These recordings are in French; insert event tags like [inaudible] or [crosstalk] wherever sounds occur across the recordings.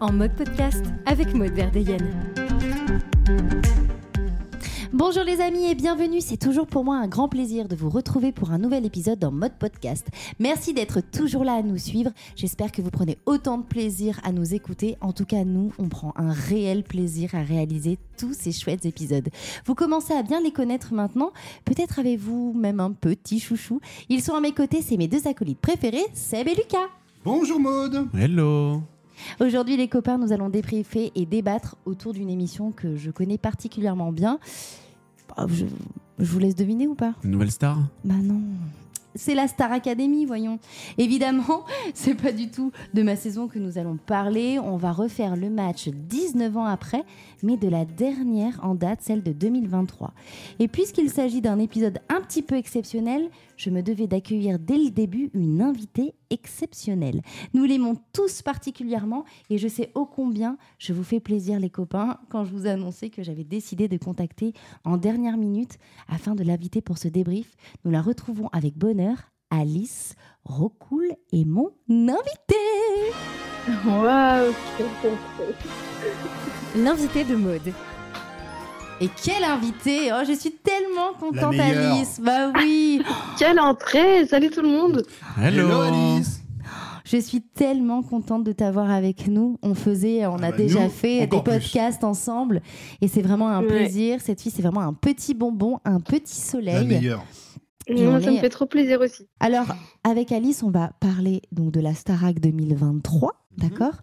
En mode podcast avec Maud Verdeyen. Bonjour les amis et bienvenue, c'est toujours pour moi un grand plaisir de vous retrouver pour un nouvel épisode dans Mode Podcast. Merci d'être toujours là à nous suivre, j'espère que vous prenez autant de plaisir à nous écouter, en tout cas nous, on prend un réel plaisir à réaliser tous ces chouettes épisodes. Vous commencez à bien les connaître maintenant, peut-être avez-vous même un petit chouchou. Ils sont à mes côtés, c'est mes deux acolytes préférés, Seb et Lucas. Bonjour Maude Hello Aujourd'hui les copains, nous allons débriefer et débattre autour d'une émission que je connais particulièrement bien. Bah, Je, je vous laisse deviner ou pas Une nouvelle star? Bah non. C'est la Star Academy, voyons. Évidemment, [laughs] c'est pas du tout de ma saison que nous allons parler. On va refaire le match 19 ans après, mais de la dernière en date, celle de 2023. Et puisqu'il s'agit d'un épisode un petit peu exceptionnel, je me devais d'accueillir dès le début une invitée exceptionnelle. Nous l'aimons tous particulièrement et je sais ô combien je vous fais plaisir les copains quand je vous ai annoncé que j'avais décidé de contacter en dernière minute afin de l'inviter pour ce débrief. Nous la retrouvons avec bonheur, Alice Rocoul est mon invitée. Waouh L'invité de mode. Et quelle invitée Oh, je suis tellement contente meilleure. Alice. Bah oui. Quelle entrée Salut tout le monde Hello, Alice Je suis tellement contente de t'avoir avec nous. On faisait, on Ah a bah, déjà nous, fait des plus. podcasts ensemble et c'est vraiment un Ouais. plaisir. Cette fille, c'est vraiment un petit bonbon, un petit La soleil. meilleure. Et Moi, on Ça me fait trop plaisir aussi. Alors, avec Alice, on va parler donc de la Starac 2023. Mhm. D'accord?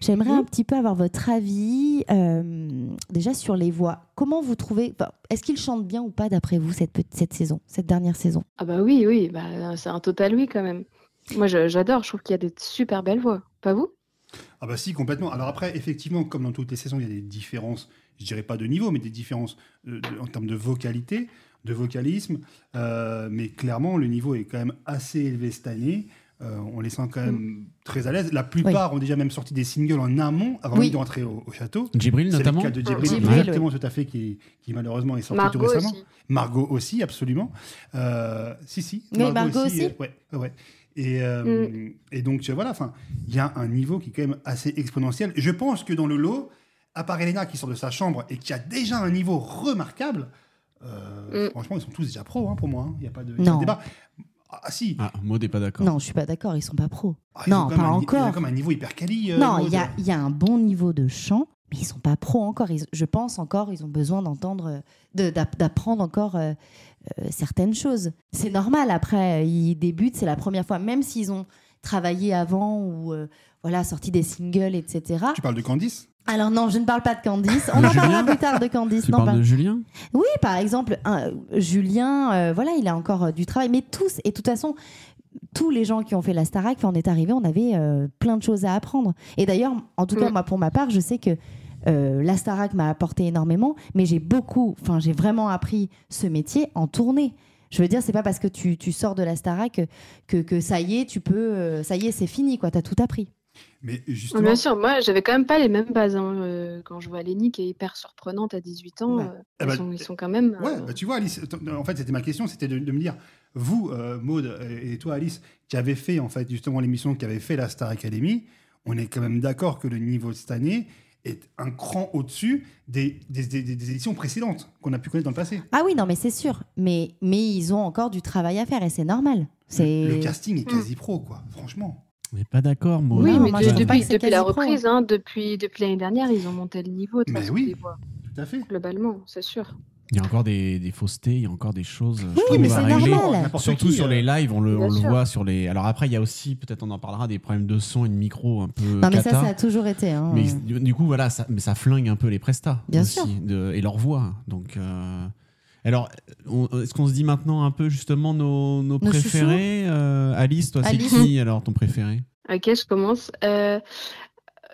J'aimerais un petit peu avoir votre avis euh, déjà sur les voix. Comment vous trouvez Est-ce qu'ils chantent bien ou pas d'après vous cette, cette saison, cette dernière saison? Ah bah oui, oui, bah, c'est un total oui quand même. Moi j'adore, je trouve qu'il y a des super belles voix. Pas vous? Ah bah si, complètement. Alors après, effectivement, comme dans toutes les saisons, il y a des différences, je dirais pas de niveau, mais des différences euh, de- en termes de vocalité, de vocalisme. Euh, mais clairement, le niveau est quand même assez élevé cette année. Euh, on les sent quand même très à l'aise. La plupart ont déjà même sorti des singles en amont avant Oui. d'entrer au, au château. Jibril C'est le notamment cas de Djibril, Djibril, exactement tout à fait, qui, qui malheureusement est sorti tout récemment. aussi. Margot aussi, absolument. Euh, si, si. Oui, Margot aussi. euh, ouais, ouais. Et, euh, et donc, euh, voilà, enfin, il y a un niveau qui est quand même assez exponentiel. Je pense que dans le lot, à part Elena qui sort de sa chambre et qui a déjà un niveau remarquable, euh, Mm. franchement, ils sont tous déjà pros hein, pour moi. hein. Il n'y a pas de, il y a Non. pas de débat. Ah, si. Ah, Maud est pas d'accord. Non, je suis pas d'accord, ils sont pas pros. Ah, ils ont non, pas un encore. ont comme un niveau hyper quali. euh, non, il y a, il y a un bon niveau de chant, mais ils sont pas pros encore. Ils- je pense encore, ils ont besoin d'entendre, de- d'app- d'apprendre encore euh, euh, certaines choses. C'est normal. Après, ils débutent, c'est la première fois, même s'ils ont travaillé avant ou euh, voilà sorti des singles, etc. Tu parles de Candice? Alors non, je ne parle pas de Candice. On en parlera plus tard de Candice. Tu Non, parles pas- de Julien Oui, par exemple, un- Julien, euh, voilà, il a encore euh, du travail. Mais tous, et de toute façon, tous les gens qui ont fait la Starac, quand on est arrivé, on avait euh, plein de choses à apprendre. Et d'ailleurs, en tout cas, moi, pour ma part, je sais que euh, la Starac m'a apporté énormément, mais j'ai beaucoup, enfin, j'ai vraiment appris ce métier en tournée. Je veux dire, c'est pas parce que tu, tu sors de la Starac que, que ça y est, tu peux, euh, ça y est, c'est fini, quoi. T'as tout appris. Mais justement, Bien sûr, moi j'avais quand même pas les mêmes bases. hein, euh, Quand je vois Lénie qui est hyper surprenante à 18 ans, Bah. euh, Eh ils, bah, sont, ils sont quand même. Ouais, euh, bah, tu vois, Alice, en fait, c'était ma question, c'était de, de me dire, vous, euh, Maude, et toi, Alice, qui avez fait, en fait, justement, l'émission qui avait fait la Star Academy, on est quand même d'accord que le niveau de cette année est un cran au-dessus des, des, des- des- des éditions précédentes qu'on a pu connaître dans le passé. Ah oui, non, mais c'est sûr. Mais, mais ils ont encore du travail à faire et c'est normal. Le casting est quasi pro, quoi, franchement. On n'est pas d'accord, Maud. Oui, mais moi, de- je depuis, depuis la reprise, hein, depuis, depuis l'année dernière, ils ont monté le niveau de Mais façon oui. des voix, Tout à fait. globalement, c'est sûr. Il y a encore des, des faussetés, il y a encore des choses je Oui, trouve, mais c'est normal. Surtout qui, sur euh, les lives, on le, on voit sur les. Alors après, il y a aussi, peut-être on en parlera, des problèmes de son et de micro un peu. Non, mais ça, cata. ça a toujours été. hein. Mais du, du coup, voilà, ça, mais ça flingue un peu les prestats Bien aussi, sûr. de- et leur voix. Donc, euh, alors, est-ce qu'on se dit maintenant un peu justement nos, nos Nos préférés Euh, Alice, toi, c'est qui alors ton préféré? Ok, je commence. Euh,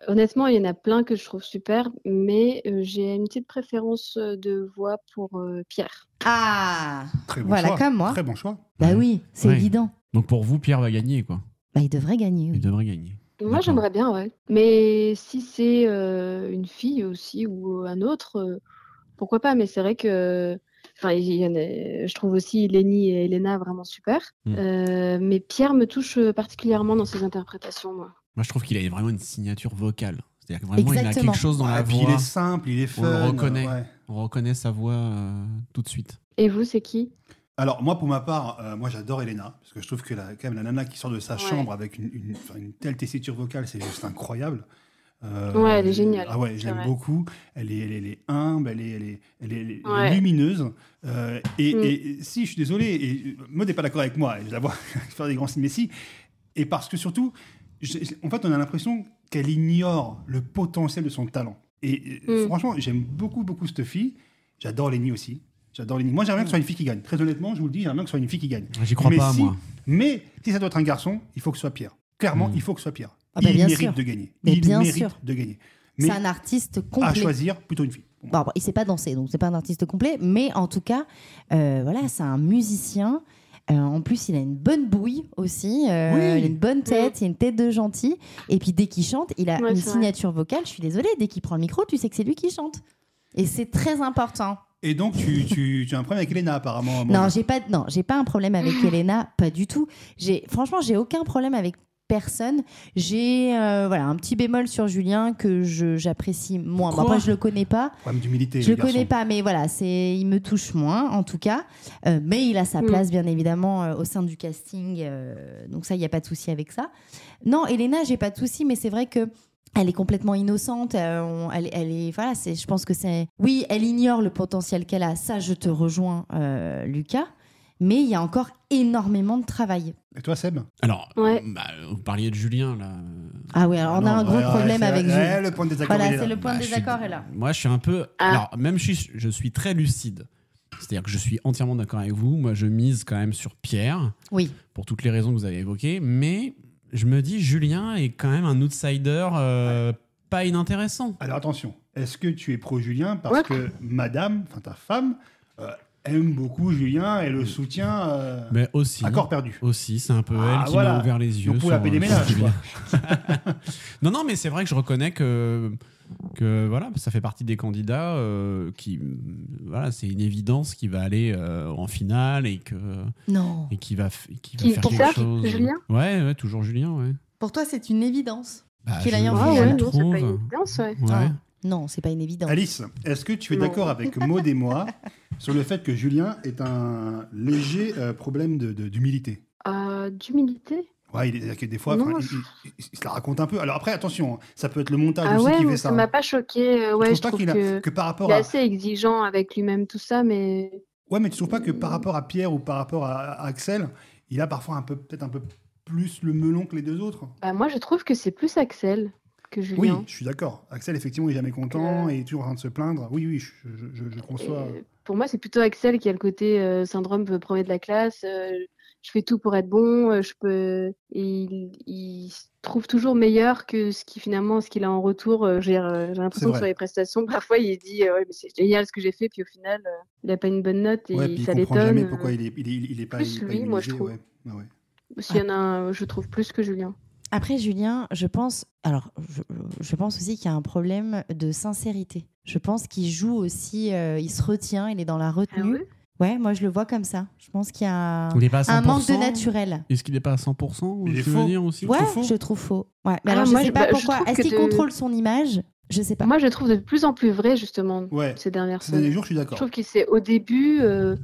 honnêtement, il y en a plein que je trouve super, mais euh, j'ai une petite préférence de voix pour euh, Pierre. Ah Très bon Voilà, choix. comme moi. Très bon choix. Bah Ouais. oui, c'est Ouais. évident. Donc pour vous, Pierre va gagner, quoi. Bah, il devrait gagner. Il devrait gagner. Moi, j'aimerais bien, ouais. Mais si c'est euh, une fille aussi ou un autre, euh, pourquoi pas? Mais c'est vrai que Enfin, il y en a- je trouve aussi Lenny et Elena vraiment super. Mm. Euh, mais Pierre me touche particulièrement dans ses interprétations, moi. Moi, je trouve qu'il a vraiment une signature vocale. C'est-à-dire que vraiment, il a quelque chose dans Ouais, la voix. il est simple, il est On fun. le reconnaît. ouais. On reconnaît sa voix euh, tout de suite. Et vous, c'est qui? Alors moi pour ma part, euh, moi j'adore Elena parce que je trouve que la, quand même la nana qui sort de sa Ouais. chambre avec une, une- enfin, une telle tessiture vocale, c'est juste incroyable. Euh, Ouais, elle est géniale, Ah ouais, je l'aime beaucoup. Elle est, elle, est, elle est humble, elle est, elle est, elle est- Ouais. lumineuse. Euh, et, Mm. et si, je suis désolé, et Maud n'est pas d'accord avec moi, et je la vois [laughs] faire des grands signes, mais si. Et parce que surtout, je- en fait, on a l'impression qu'elle ignore le potentiel de son talent. Et euh, Mm. franchement, j'aime beaucoup, beaucoup cette fille. J'adore Lenny aussi. J'adore Lenny. Moi, j'aimerais bien que ce soit une fille qui gagne. Très honnêtement, je vous le dis, j'aimerais bien que ce soit une fille qui gagne. J'y crois Mais pas, si- moi. Mais si ça doit être un garçon, il faut que ce soit Pierre. Clairement, Mm. il faut que ce soit Pierre. Ah bah, il bien mérite sûr. de gagner. Mais il bien mérite sûr. de gagner. Mais C'est un artiste à complet. choisir, plutôt une fille. Bon. Bon, il sait pas danser, donc c'est pas un artiste complet, mais en tout cas, euh, voilà, c'est un musicien. Euh, en plus, il a une bonne bouille aussi. euh, Oui. Il a une bonne tête, il a une tête de gentil. Et puis dès qu'il chante, il a Ouais, une vrai. signature vocale. Je suis désolée, dès qu'il prend le micro, tu sais que c'est lui qui chante. Et c'est très important. Et donc, tu, tu, tu as un problème avec Elena, apparemment. Non, j'ai pas, non, j'ai pas un problème avec [gasps] Elena, pas du tout. J'ai, franchement, j'ai aucun problème avec personne. J'ai, euh, voilà, un petit bémol sur Julien que je, j'apprécie moins. Bon, Quoi après, je le connais pas. Problème d'humilité. Je le le connais pas, mais voilà, c'est, il me touche moins, en tout cas. Euh, mais il a sa Mm. place, bien évidemment, euh, au sein du casting. euh, donc ça, il n'y a pas de souci avec ça. Non, Elena, j'ai pas de souci, mais c'est vrai que elle est complètement innocente. euh, on- elle, elle est, voilà, c'est, je pense que c'est, oui, elle ignore le potentiel qu'elle a. Ça, je te rejoins, euh, Lucas. Mais il y a encore énormément de travail. Et toi, Seb Alors, Ouais. bah, vous parliez de Julien, là. Ah oui, alors on a un gros ouais, problème avec ouais, Julien. le point de désaccord. Voilà, il est c'est le point Bah, de suis- désaccord est là. Moi, je suis un peu. Ah. Alors, même si je suis très lucide, c'est-à-dire que je suis entièrement d'accord avec vous. Moi, je mise quand même sur Pierre, Oui. pour toutes les raisons que vous avez évoquées. Mais je me dis, Julien est quand même un outsider euh, pas inintéressant. Alors attention, est-ce que tu es pro Julien parce Ouais. que madame, enfin ta femme, euh, aime beaucoup Julien et le soutient euh, Mais aussi. à corps perdu Aussi, c'est un peu Ah, elle qui voilà. m'a ouvert les yeux. Pour la paix des euh, ménages, [laughs] non, non, mais c'est vrai que je reconnais que, que voilà, ça fait partie des candidats euh, qui, voilà, c'est une évidence qui va aller euh, en finale et que Non. et qui va, qui va Qui- faire quelque chose. Julien? Ouais, ouais, toujours Julien, ouais. Pour toi, c'est une évidence. Bah, Qu'il aille en Ah finale. ouais, je non, c'est trouve. pas une évidence, ouais. Ouais. Ah, non, c'est pas une évidence. Alice, est-ce que tu es d'accord avec Maud et moi [laughs] sur le fait que Julien est un léger euh, problème de- de- d'humilité? Euh, D'humilité? Ouais, il est, que des fois, Non, enfin, il, je- il- il- il se la raconte un peu. Alors après, attention, ça peut être le montage Ah aussi ouais, qui fait ça ça. m'a hein. pas choqué. euh, Ouais, je pas trouve qu'il a que que par rapport il est à assez exigeant avec lui-même, tout ça, mais ouais, mais tu trouves pas que par rapport à Pierre ou par rapport à, à Axel, il a parfois un peu peut-être un peu plus le melon que les deux autres? bah, moi, je trouve que c'est plus Axel que Julien. Oui, je suis d'accord. Axel, effectivement, il est jamais content Euh, et est toujours en train de se plaindre. Oui, oui, je, je, je- je conçois. Et pour moi, c'est plutôt Axel qui a le côté euh, syndrome euh, premier de la classe. euh, je fais tout pour être bon. euh, je peux. et il, il se trouve toujours meilleur que ce qui finalement, ce qu'il a en retour. j'ai l'impression que sur les prestations, [laughs] parfois, il dit ouais, mais c'est génial ce que j'ai fait, puis au final, il n'a pas une bonne note et Ouais, puis il ça comprend l'étonne. jamais euh. pourquoi il est, il est, il est pas, plus il est pas lui, moi, je trouve. ouais. Ah ouais. S'il y en a un, je trouve plus que Julien. Après, Julien, je pense. Alors, je, je pense aussi qu'il y a un problème de sincérité. Je pense qu'il joue aussi. euh, il se retient, il est dans la Ah retenue. ouais? Ouais, moi, je le vois comme ça. Je pense qu'il y a un manque de 100%? naturel. Est-ce qu'il n'est pas à 100% Il est faux. aussi Ouais, faux? je trouve faux. Ouais. Mais Ah, alors, je moi, sais je- pas bah, je pourquoi. Est-ce qu'il de- contrôle son image? Je sais pas. Moi, je le trouve de plus en plus vrai, justement, Ouais. ces dernières Ces derniers semaines. jours, je suis Je d'accord. trouve qu'il s'est au début. euh,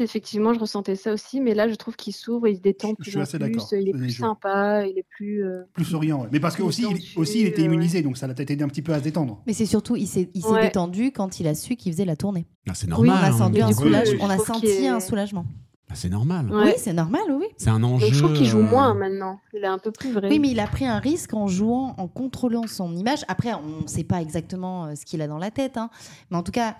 Effectivement, je ressentais ça aussi, mais là, je trouve qu'il s'ouvre, il se détend Je- plus je suis assez plus, d'accord, il est plus sympa, il est plus. euh, Plus souriant, ouais. Mais parce que aussi, il, aussi, il était euh, immunisé, donc ça l'a peut-être aidé un petit peu à se détendre. Mais c'est surtout, il s'est il s'est Ouais. détendu quand il a su qu'il faisait la tournée. Ah, c'est Oui, normal. on a en senti même un, Oui, temps. soulage- oui, on a senti un soulagement. Ah, c'est normal. Ouais. Oui, c'est normal, oui. C'est un enjeu. Et je trouve qu'il joue euh, moins maintenant. Il est un peu plus vrai. Oui, mais il a pris un risque en jouant, en contrôlant son image. Après, on ne sait pas exactement euh, ce qu'il a dans la tête. hein. Mais en tout cas,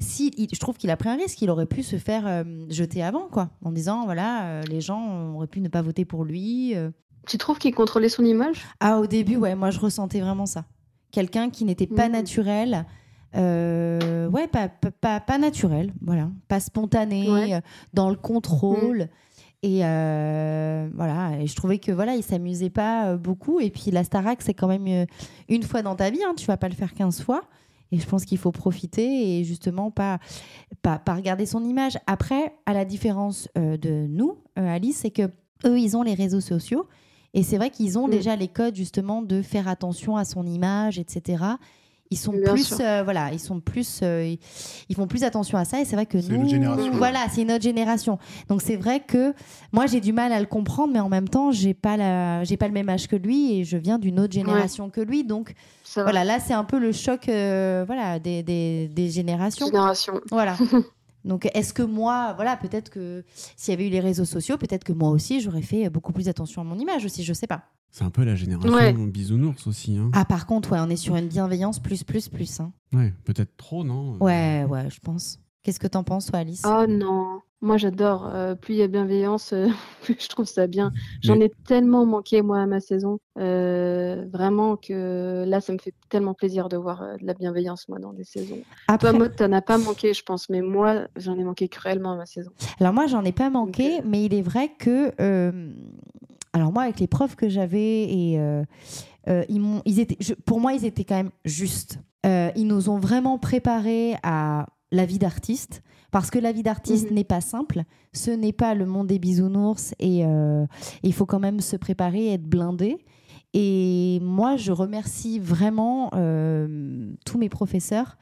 si, il- je trouve qu'il a pris un risque. Il aurait pu se faire euh, jeter avant, quoi. En disant, voilà, euh, les gens auraient pu ne pas voter pour lui. euh. Tu trouves qu'il contrôlait son image? Ah, au début, ouais, moi, je ressentais vraiment ça. Quelqu'un qui n'était pas Mhm. naturel. ouais, pas, pas, pas, pas naturel, voilà. Pas spontané, Ouais. dans le contrôle. Et euh, voilà, et je trouvais que voilà, il s'amusait pas beaucoup. Et puis la Starac, c'est quand même une fois dans ta vie, hein, tu vas pas le faire 15 fois. Et je pense qu'il faut profiter et justement pas, pas, pas regarder son image. Après, à la différence euh, de nous, euh, Alice, c'est que eux, ils ont les réseaux sociaux. Et c'est vrai qu'ils ont Mm. déjà les codes justement de faire attention à son image, etc. Ils sont Bien plus, euh, voilà, ils sont plus, euh, ils- ils font plus attention à ça. Et c'est vrai que nous, notre génération. voilà, c'est notre génération. Donc c'est vrai que moi j'ai du mal à le comprendre, mais en même temps j'ai pas la, j'ai pas le même âge que lui et je viens d'une autre génération que lui. Donc voilà, là c'est un peu le choc, euh, voilà, des, des, des générations. Génération. Voilà. [laughs] Donc, est-ce que moi, voilà, peut-être que s'il y avait eu les réseaux sociaux, peut-être que moi aussi, j'aurais fait beaucoup plus attention à mon image aussi, je sais pas. C'est un peu la génération Ouais. bisounours aussi. Hein. Ah, par contre, ouais, on est sur une bienveillance plus, plus, plus. hein. Ouais, peut-être trop, non? Ouais, ouais, je pense. Qu'est-ce que t'en penses, toi, Alice? Oh non, moi j'adore. Euh, plus il y a bienveillance, euh, [laughs] plus je trouve ça bien. J'en ai tellement manqué moi à ma saison, Euh, vraiment que là ça me fait tellement plaisir de voir euh, de la bienveillance moi dans des saisons. Après, Toi Maud, t'en as pas manqué je pense, mais moi j'en ai manqué cruellement à ma saison. alors moi, j'en ai pas manqué, mais il est vrai que, euh, alors moi, avec les profs que j'avais et euh, euh, ils étaient, je- pour moi, ils étaient quand même justes. Euh, ils nous ont vraiment préparés à la vie d'artiste. Parce que la vie d'artiste Mhm. n'est pas simple, ce n'est pas le monde des bisounours et euh, il faut quand même se préparer être blindé. Et moi, je remercie vraiment euh, tous mes professeurs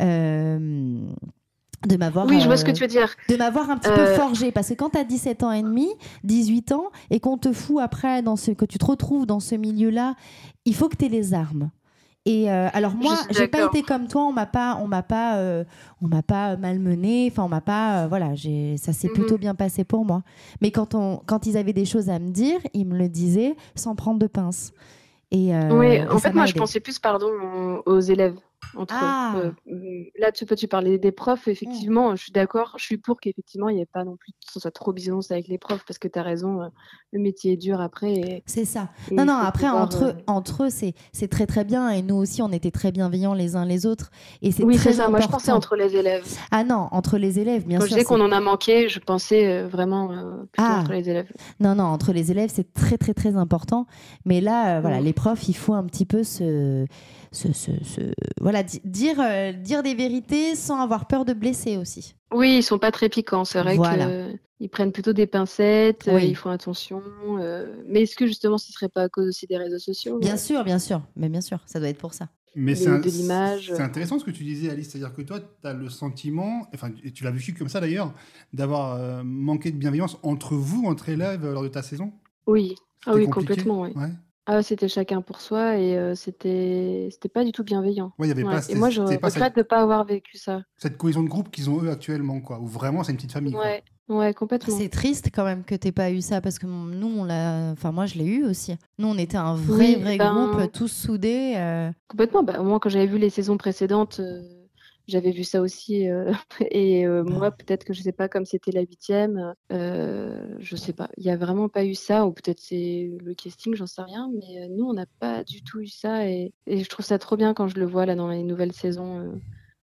euh, de m'avoir Oui, je vois ce que tu veux dire. de m'avoir un petit peu forgé parce que quand tu as 17 ans et demi, 18 ans et qu'on te fout après dans ce que tu te retrouves dans ce milieu-là, il faut que tu aies les armes. Et euh, alors moi, j'ai pas été comme toi, on m'a pas on m'a pas euh, on m'a pas malmené, enfin on m'a pas euh, voilà, ça s'est Mhm. plutôt bien passé pour moi. Mais quand on quand ils avaient des choses à me dire, ils me le disaient sans prendre de pince. Et oui, et en fait, moi, je pensais plus, pardon, aux élèves. Entre. Ah. Euh, là, tu peux, tu parlais des profs. Effectivement, je suis d'accord. Je suis pour qu'effectivement, il n'y ait pas non plus que ce soit trop bisounours avec les profs, parce que tu as raison. euh, le métier est dur après. C'est ça. et Non, non, après, pouvoir, entre, euh, eux, entre eux, c'est, c'est très, très bien. Et nous aussi, on était très bienveillants les uns les autres. Et c'est Oui, c'est ça. Moi, je pensais entre les élèves. Ah non, entre les élèves, bien Quand sûr. je disais qu'on en a manqué, je pensais euh, vraiment euh, plutôt Ah. entre les élèves. Non, non, entre les élèves, c'est très, très, très important. Mais là, euh, voilà, Mm. les profs, il faut un petit peu se. Se, se- se- voilà, di- dire, euh, dire des vérités sans avoir peur de blesser aussi. Oui, ils sont pas très piquants. C'est vrai Voilà. qu'ils prennent plutôt des pincettes, euh, Oui. ils font attention. euh, mais est-ce que justement, ce serait pas à cause aussi des réseaux sociaux Bien sûr, bien sûr. Mais bien sûr, ça doit être pour ça. Mais c'est un- de l'image. C'est intéressant ce que tu disais, Alice. C'est-à-dire que toi, tu as le sentiment, enfin, et tu l'as vécu comme ça d'ailleurs, d'avoir euh, manqué de bienveillance entre vous, entre élèves, lors de ta saison? Oui. Ah oui, compliqué? complètement, oui. Ouais. Ah, c'était chacun pour soi et euh, c'était c'était pas du tout bienveillant. Ouais, il y avait Ouais. pas, Et moi, je regrette cette, de pas avoir vécu ça. cette cohésion de groupe qu'ils ont eux actuellement, quoi. Où vraiment, c'est une petite famille. quoi. Ouais, ouais, complètement. C'est triste quand même que t'aies pas eu ça parce que nous, on l'a. Enfin, moi, je l'ai eu aussi. Nous, on était un vrai, Oui, vrai ben- groupe, tous soudés. euh, Complètement. Bah, moi, quand j'avais vu les saisons précédentes, euh, j'avais vu ça aussi. euh, [laughs] et euh, moi, peut-être que je sais pas, comme c'était la huitième, euh, je sais pas. Il y a vraiment pas eu ça, ou peut-être c'est le casting, j'en sais rien. Mais euh, nous, on n'a pas du tout eu ça. Et, et je trouve ça trop bien quand je le vois là dans les nouvelles saisons euh,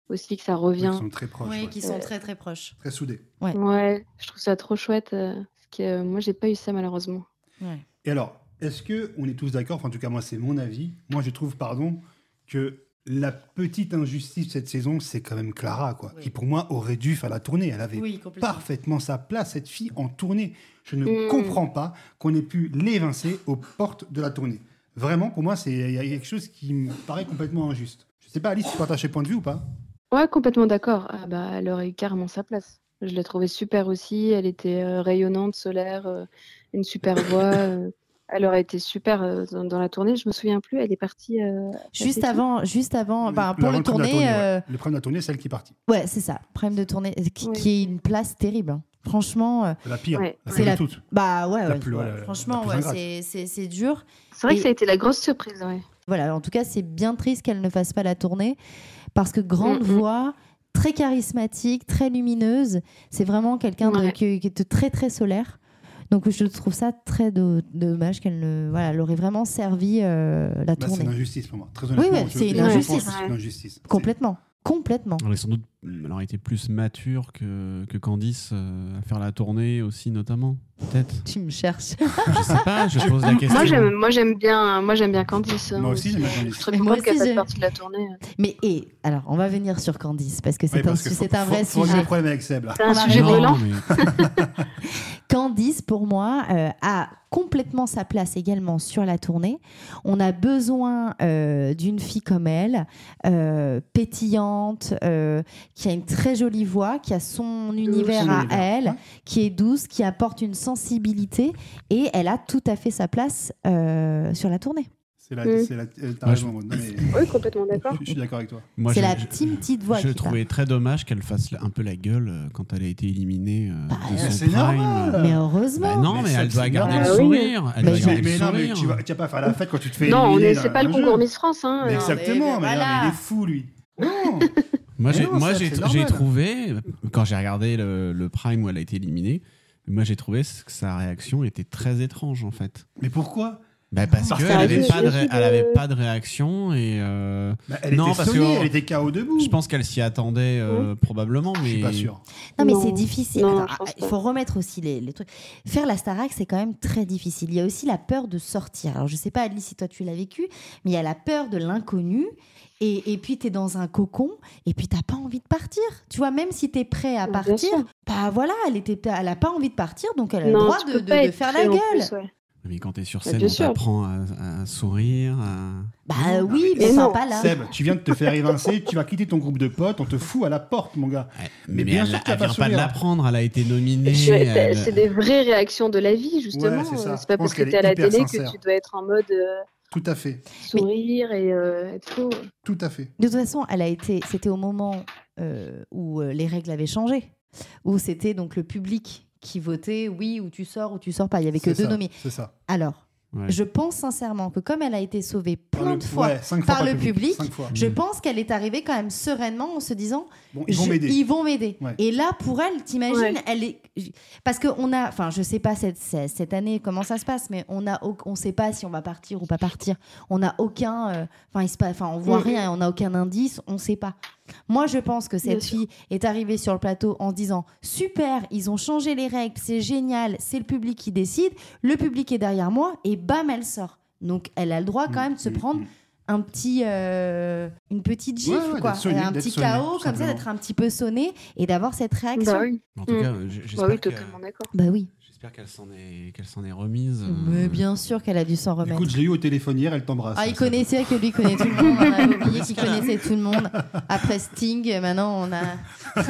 aussi que ça revient. Ils sont très proches. Oui, ouais. qui sont très, très proches. Très soudés. Ouais, je trouve ça trop chouette. euh, parce que euh, moi, j'ai pas eu ça malheureusement. Ouais. Et alors, est-ce que on est tous d'accord, enfin, en tout cas moi c'est mon avis, moi je trouve, pardon, que la petite injustice de cette saison, c'est quand même Clara, quoi, Oui. qui pour moi aurait dû faire la tournée. Elle avait Oui, parfaitement sa place, cette fille en tournée. Je ne Mm. comprends pas qu'on ait pu l'évincer aux portes de la tournée. Vraiment, pour moi, c'est il y a quelque chose qui me paraît complètement injuste. Je sais pas, Alice, tu partages ces points de vue ou pas? Ouais, complètement d'accord. Ah bah, elle aurait eu carrément sa place. Je l'ai trouvée super aussi. Elle était euh, rayonnante, solaire, euh, une super voix. Elle aurait été super euh, dans, dans la tournée. Je me souviens plus. Elle est partie. euh, Juste avant, juste avant, enfin, pour le tournée, ouais. euh, Le problème de la tournée, c'est elle qui est partie. ouais, c'est ça, problème de tournée, qui, Oui. qui est une place terrible. hein. Franchement, euh, C'est la pire. Ouais. C'est la- toutes. bah ouais, La plus- ouais, ouais, la- franchement, c'est- dur. C'est vrai Et- que ça a été la grosse surprise. Ouais. Voilà, en tout cas, c'est bien triste qu'elle ne fasse pas la tournée parce que grande Mm, mm. voix, très charismatique, très lumineuse. C'est vraiment quelqu'un de- Ouais. qui, qui est très très solaire. Donc je trouve ça très do- dommage qu'elle ne, voilà, elle aurait vraiment servi euh, la Bah, c'est tournée. une injustice pour moi. Très Oui, honnêtement, ouais, je- c'est une C'est une injustice. Complètement, C'est- Complètement. Elle, est sans doute, elle aurait été plus mature que, que Candice euh, à faire la tournée aussi, notamment. Peut-être. Tu me cherches. Je sais pas, je pose la question. Moi, j'aime, moi, j'aime bien, moi, j'aime bien Candice. hein, Moi aussi, j'aime bien Je Candice. Mais moi qu'elle aussi, fasse j'ai- partie de la tournée. Mais et alors, on va venir sur Candice parce que c'est Oui, un, c'est un faut- vrai faut sujet. le problème avec Seb, là. C'est un sujet brûlant. mais [laughs] Candice, pour moi, euh, a complètement sa place également sur la tournée. On a besoin euh, d'une fille comme elle, euh, pétillante, euh, qui a une très jolie voix, qui a son univers Son à univers, elle, ouais. qui est douce, qui apporte une sensibilité, et elle a tout à fait sa place euh, sur la tournée. C'est la, Mm. c'est la, euh, t'as Ouais, raison, Maud. Non, mais Oui, complètement d'accord. je, je suis d'accord avec toi. moi, C'est je- la je- petite petite voix Je trouvais très dommage qu'elle fasse un peu la gueule euh, quand elle a été éliminée euh, Bah, de son c'est prime. normal. Mais heureusement. Bah non, Mais mais, elle doit c'est garder normal. le oui. sourire. Elle Mais doit je- garder Mais, le non, mais sourire. tu vas, tu vas pas faire la fête quand tu te fais Non, on éliminer dans c'est pas le concours Miss France. Hein. Mais Non, exactement, mais mais, non, mais il est fou, lui. [laughs] Non Moi, j'ai, non, moi, j'ai, trouvé, quand j'ai regardé le, le Prime où elle a été éliminée, moi j'ai trouvé que sa réaction était très étrange en fait. Mais pourquoi? Bah, parce qu'elle n'avait avait pas, de ré- pas de réaction et euh, Bah, Elle Non, était parce que- sonnée, elle était KO debout. je pense qu'elle s'y attendait euh, probablement, mais Je suis pas sûr. Non, mais Non. c'est difficile. Non, Attends, je pense il faut remettre aussi les, les trucs. Faire la Starac, c'est quand même très difficile. Il y a aussi la peur de sortir. Alors, je sais pas, Alice, si toi tu l'as vécu, mais il y a la peur de l'inconnu. Et, et puis, tu es dans un cocon, et puis tu pas envie de partir. Tu vois, même si tu es prêt à partir, bah voilà, elle était, elle a pas envie de partir, donc elle a le Non, droit tu de, de- faire la en gueule. plus, ouais. mais quand t'es sur Bah, scène, bien on t'apprend à, à sourire. à- Bah Non, oui, mais pas là. Seb, tu viens de te faire évincer, tu vas quitter ton groupe de potes, on te fout à la porte, mon gars. Ouais, Mais mais, bien elle, sûr tu elle pas vient pas de l'apprendre, elle a été nominée. Je- C'est elle- c'est des vraies réactions de la vie, justement. Ouais, c'est ça. c'est pas parce que tu es à la télé sincère. que tu dois être en mode euh, Tout à fait, sourire et euh, être faux. tout à fait. De toute façon, elle a été. C'était au moment euh, où euh, les règles avaient changé, où c'était donc le public qui votait oui ou tu sors ou tu sors pas. Il y avait que deux ça, nommés. C'est ça. Alors, Ouais. je pense sincèrement que comme elle a été sauvée plein le- de fois ouais, cinq fois par le public, je pense qu'elle est arrivée quand même sereinement en se disant Bon, ils vont je- m'aider. Ils vont m'aider. Ouais. Et là, pour elle, t'imagines, Ouais. elle est parce que on a, enfin, je sais pas cette, cette année comment ça se passe, mais on a, on sait pas si on va partir ou pas partir. On n'a aucun, euh, enfin, il se passe, enfin, on voit Mm. rien, on n'a aucun indice, on sait pas. Moi, je pense que Bien cette sûr. fille est arrivée sur le plateau en se disant super, ils ont changé les règles, c'est génial, c'est le public qui décide, le public est derrière moi et bam, elle sort. Donc, elle a le droit quand même de se Mm, prendre mm. un petit, euh, une petite gifle, Ouais, ouais, quoi, d'être sonné, un petit sonné, chaos, comme ça, d'être un petit peu sonné et d'avoir cette réaction. Bah oui, En tout Mm. cas, j- bah j'espère oui que- totalement d'accord. Bah oui. J'espère qu'elle s'en est, qu'elle s'en est remise. euh, Mais bien sûr qu'elle a dû s'en remettre. Écoute, je l'ai eu au téléphone hier, elle t'embrasse. ah, il Ça, connaissait que lui connaît tout le monde. On a [laughs] oublié qu'il connaissait tout le monde. Après Sting, maintenant on a. [laughs]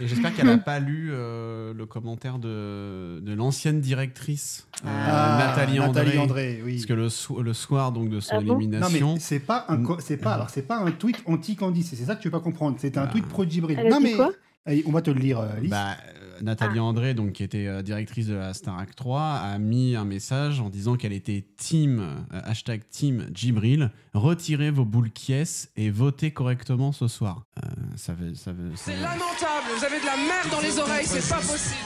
Et j'espère qu'elle n'a pas lu euh, le commentaire de, de l'ancienne directrice euh, Ah, Nathalie, André. André, oui. Parce que le, so- le soir donc de son Ah bon Non élimination, mais c'est pas un c'est pas alors c'est pas un tweet anti Candice, c'est ça que tu veux pas comprendre, c'est un Bah. tweet pro Djibril. Elle a Non dit mais quoi? Allez, on va te le lire euh, Alice. bah, euh, Nathalie André, donc, qui était euh, directrice de la Starac 3, a mis un message en disant qu'elle était team, euh, hashtag team Djibril, retirez vos boules quies et votez correctement ce soir. Euh, ça veut, ça veut, ça C'est lamentable, vous avez de la merde dans les oreilles, c'est pas possible.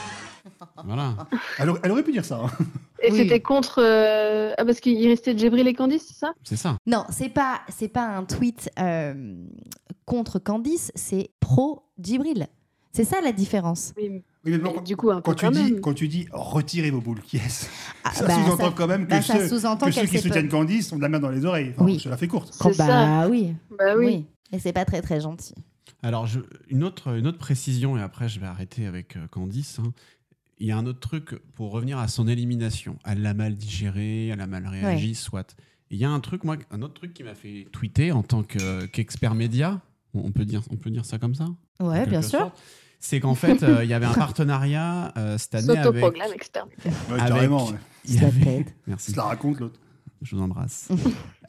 Voilà. elle, aurait, elle aurait pu dire ça. hein. Et Oui. c'était contre. euh, Ah, parce qu'il restait Djibril et Candice, c'est ça? C'est ça. Non, c'est pas c'est pas un tweet euh, contre Candice, c'est pro Djibril. C'est ça la différence. Oui, Oui, mais bon, mais quand, du coup, un peu quand tu quand dis même. quand tu dis retirez vos boules qui Ah, ça bah, sous-entend ça- quand même que bah, ceux, qui soutiennent Candice ont de la merde dans les oreilles. Enfin, Oui. Je la fais courte. Quand- bah oui. Bah oui. Et c'est pas très très gentil. Alors, je- une, autre, une autre précision, et après je vais arrêter avec euh, Candice. hein. Il y a un autre truc pour revenir à son élimination. Elle l'a mal digéré, elle a mal réagi, soit. Il y a un truc, moi, un autre truc qui m'a fait tweeter en tant que- qu'expert média. On peut, dire, on peut dire ça comme ça? Ouais, bien sûr. C'est qu'en fait, euh, il y avait un partenariat euh, cette année avec. S'autoproclame expert. Ouais, avec- carrément. ouais. il avait-. Merci. Je la raconte l'autre. Je vous embrasse.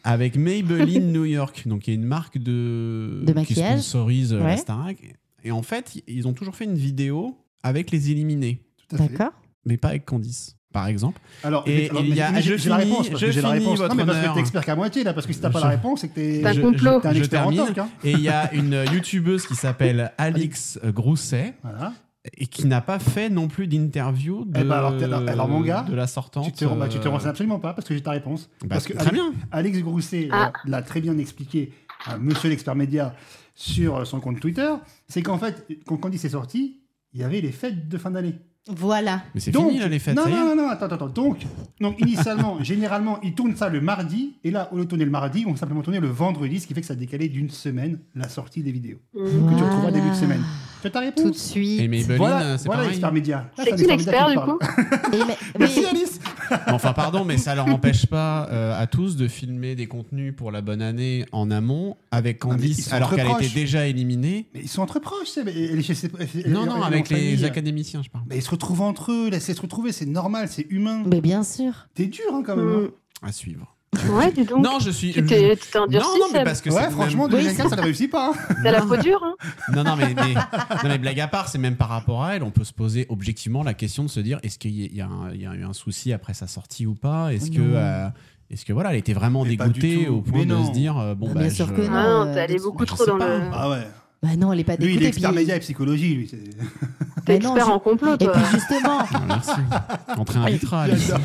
Avec Maybelline New York, donc il y a une marque de, De qui maquillage. sponsorise euh, Ouais. la Starac. Et en fait, ils ont toujours fait une vidéo avec les éliminés, Tout à fait. D'accord. mais pas avec Candice, par exemple. Alors, Et alors, il y a- je la finis- réponse. je que j'ai la finis, réponse. votre non, mais parce que honneur. t'es expert qu'à moitié là, parce que si t'as pas Je- la réponse, c'est que t'es un Je- complot. t'es un je expert en termine. tank. Hein. Et il y a une youtubeuse qui s'appelle [laughs] Alix Grousset Voilà. et qui n'a pas fait non plus d'interview de, Eh ben, alors, t'es- alors, mon gars, de la sortante. Tu te, bah, tu te euh, renseignes absolument pas parce que j'ai ta réponse. bah, parce que très Alex- bien. Alex Grousset Ah. euh, l'a très bien expliqué, à Monsieur l'expert média, sur son compte Twitter, c'est qu'en fait, quand Candice est sorti, il y avait les fêtes de fin d'année. Voilà. Mais c'est Donc- fini là les fêtes, Non, ça y est non, non, non, attends, attends. Donc, donc initialement, [laughs] généralement, ils tournent ça le mardi, et là, au lieu de tourner le mardi, ils vont simplement tourner le vendredi, ce qui fait que ça a décalé d'une semaine la sortie des vidéos. Que tu retrouveras début de semaine. Tu as ta réponse Tout de suite. Et Maybelline, Voilà, c'est voilà pareil. l'expert média. Là, C'est un qui média l'expert, qui du parle. coup [laughs] Et Merci Alice Enfin, pardon, mais ça leur empêche pas euh, à tous de filmer des contenus pour la bonne année en amont avec Candice, alors qu'elle était déjà éliminée. Mais ils sont entre proches, c'est- Non, non, avec les famille. académiciens, je parle. Mais ils se retrouvent entre eux, laissez se retrouver, c'est normal, c'est humain. mais bien sûr. T'es dur hein, quand même. hein. Mm. À suivre. Ouais, dis donc. Non, je suis. Tu t'es non, non, mais parce que Ouais, c'est franchement, même- 2024, ça ne réussit pas. hein. T'as la peau dure, hein [laughs] Non, non, mais, mais, non, mais blague à part, c'est même par rapport à elle, on peut se poser objectivement la question de se dire est-ce qu'il y, a- y eu un souci après sa sortie ou pas? Est-ce que, euh, est-ce que voilà, elle était vraiment Mais dégoûtée au point Mais de non. se dire euh, bon Ah, bah bien je- sûr que non. Ah non, euh, t'es allé de- beaucoup trop dans pas. le. Ah ouais. Bah non, elle est pas Lui, il dégoûtée. est expert puis- média et psychologie, lui. T'es non, expert je- en complot, Et toi. puis justement, Ah, merci. Réinvitera. Alice. J'adore.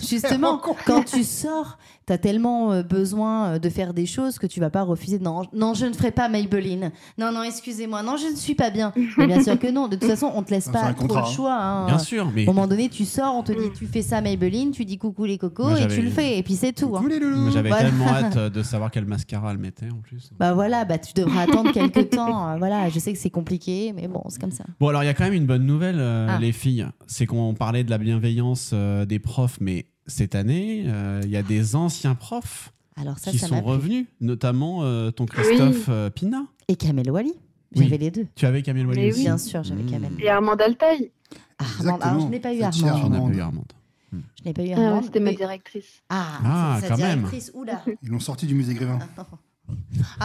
justement, quand tu sors, t'as tellement euh, besoin euh, de faire des choses que tu vas pas refuser. Non, non, je ne ferai pas Maybelline. Non, non, excusez-moi. Non, je ne suis pas bien. [laughs] Mais bien sûr que non. De toute façon, on te laisse pas trop contrat, le hein. choix. hein. Bien sûr, mais À un moment donné, tu sors, on te dit tu fais ça Maybelline, tu dis coucou les cocos Moi, et tu le fais. Et puis c'est tout. hein. Coucou les loulous. j'avais Voilà. tellement hâte [laughs] euh, de savoir quel mascara elle mettait en plus. Bah voilà, bah tu devras attendre quelques temps. euh, Voilà, je sais que c'est compliqué, mais bon, c'est comme ça. Bon, alors il y a quand même une bonne nouvelle, euh, Ah. les filles. C'est qu'on parlait de la bienveillance euh, des profs, mais cette année, euh, il y a des anciens profs Alors ça, qui ça sont revenus, notamment euh, ton Christophe euh, Pina. Et Kamel Wally. Oui. J'avais les deux. Tu avais Camille Wally Mais aussi oui. Bien sûr, j'avais Mmh. Kamel. Et Armand Altaï. Armand, alors je n'ai pas eu chère Armand. On a Armande. pas eu Armande. Je n'ai pas eu Ah, Armand. C'était ma directrice. Ah, Ah, sa quand même. directrice. Oula. Ils l'ont sorti du musée Grévin. Ah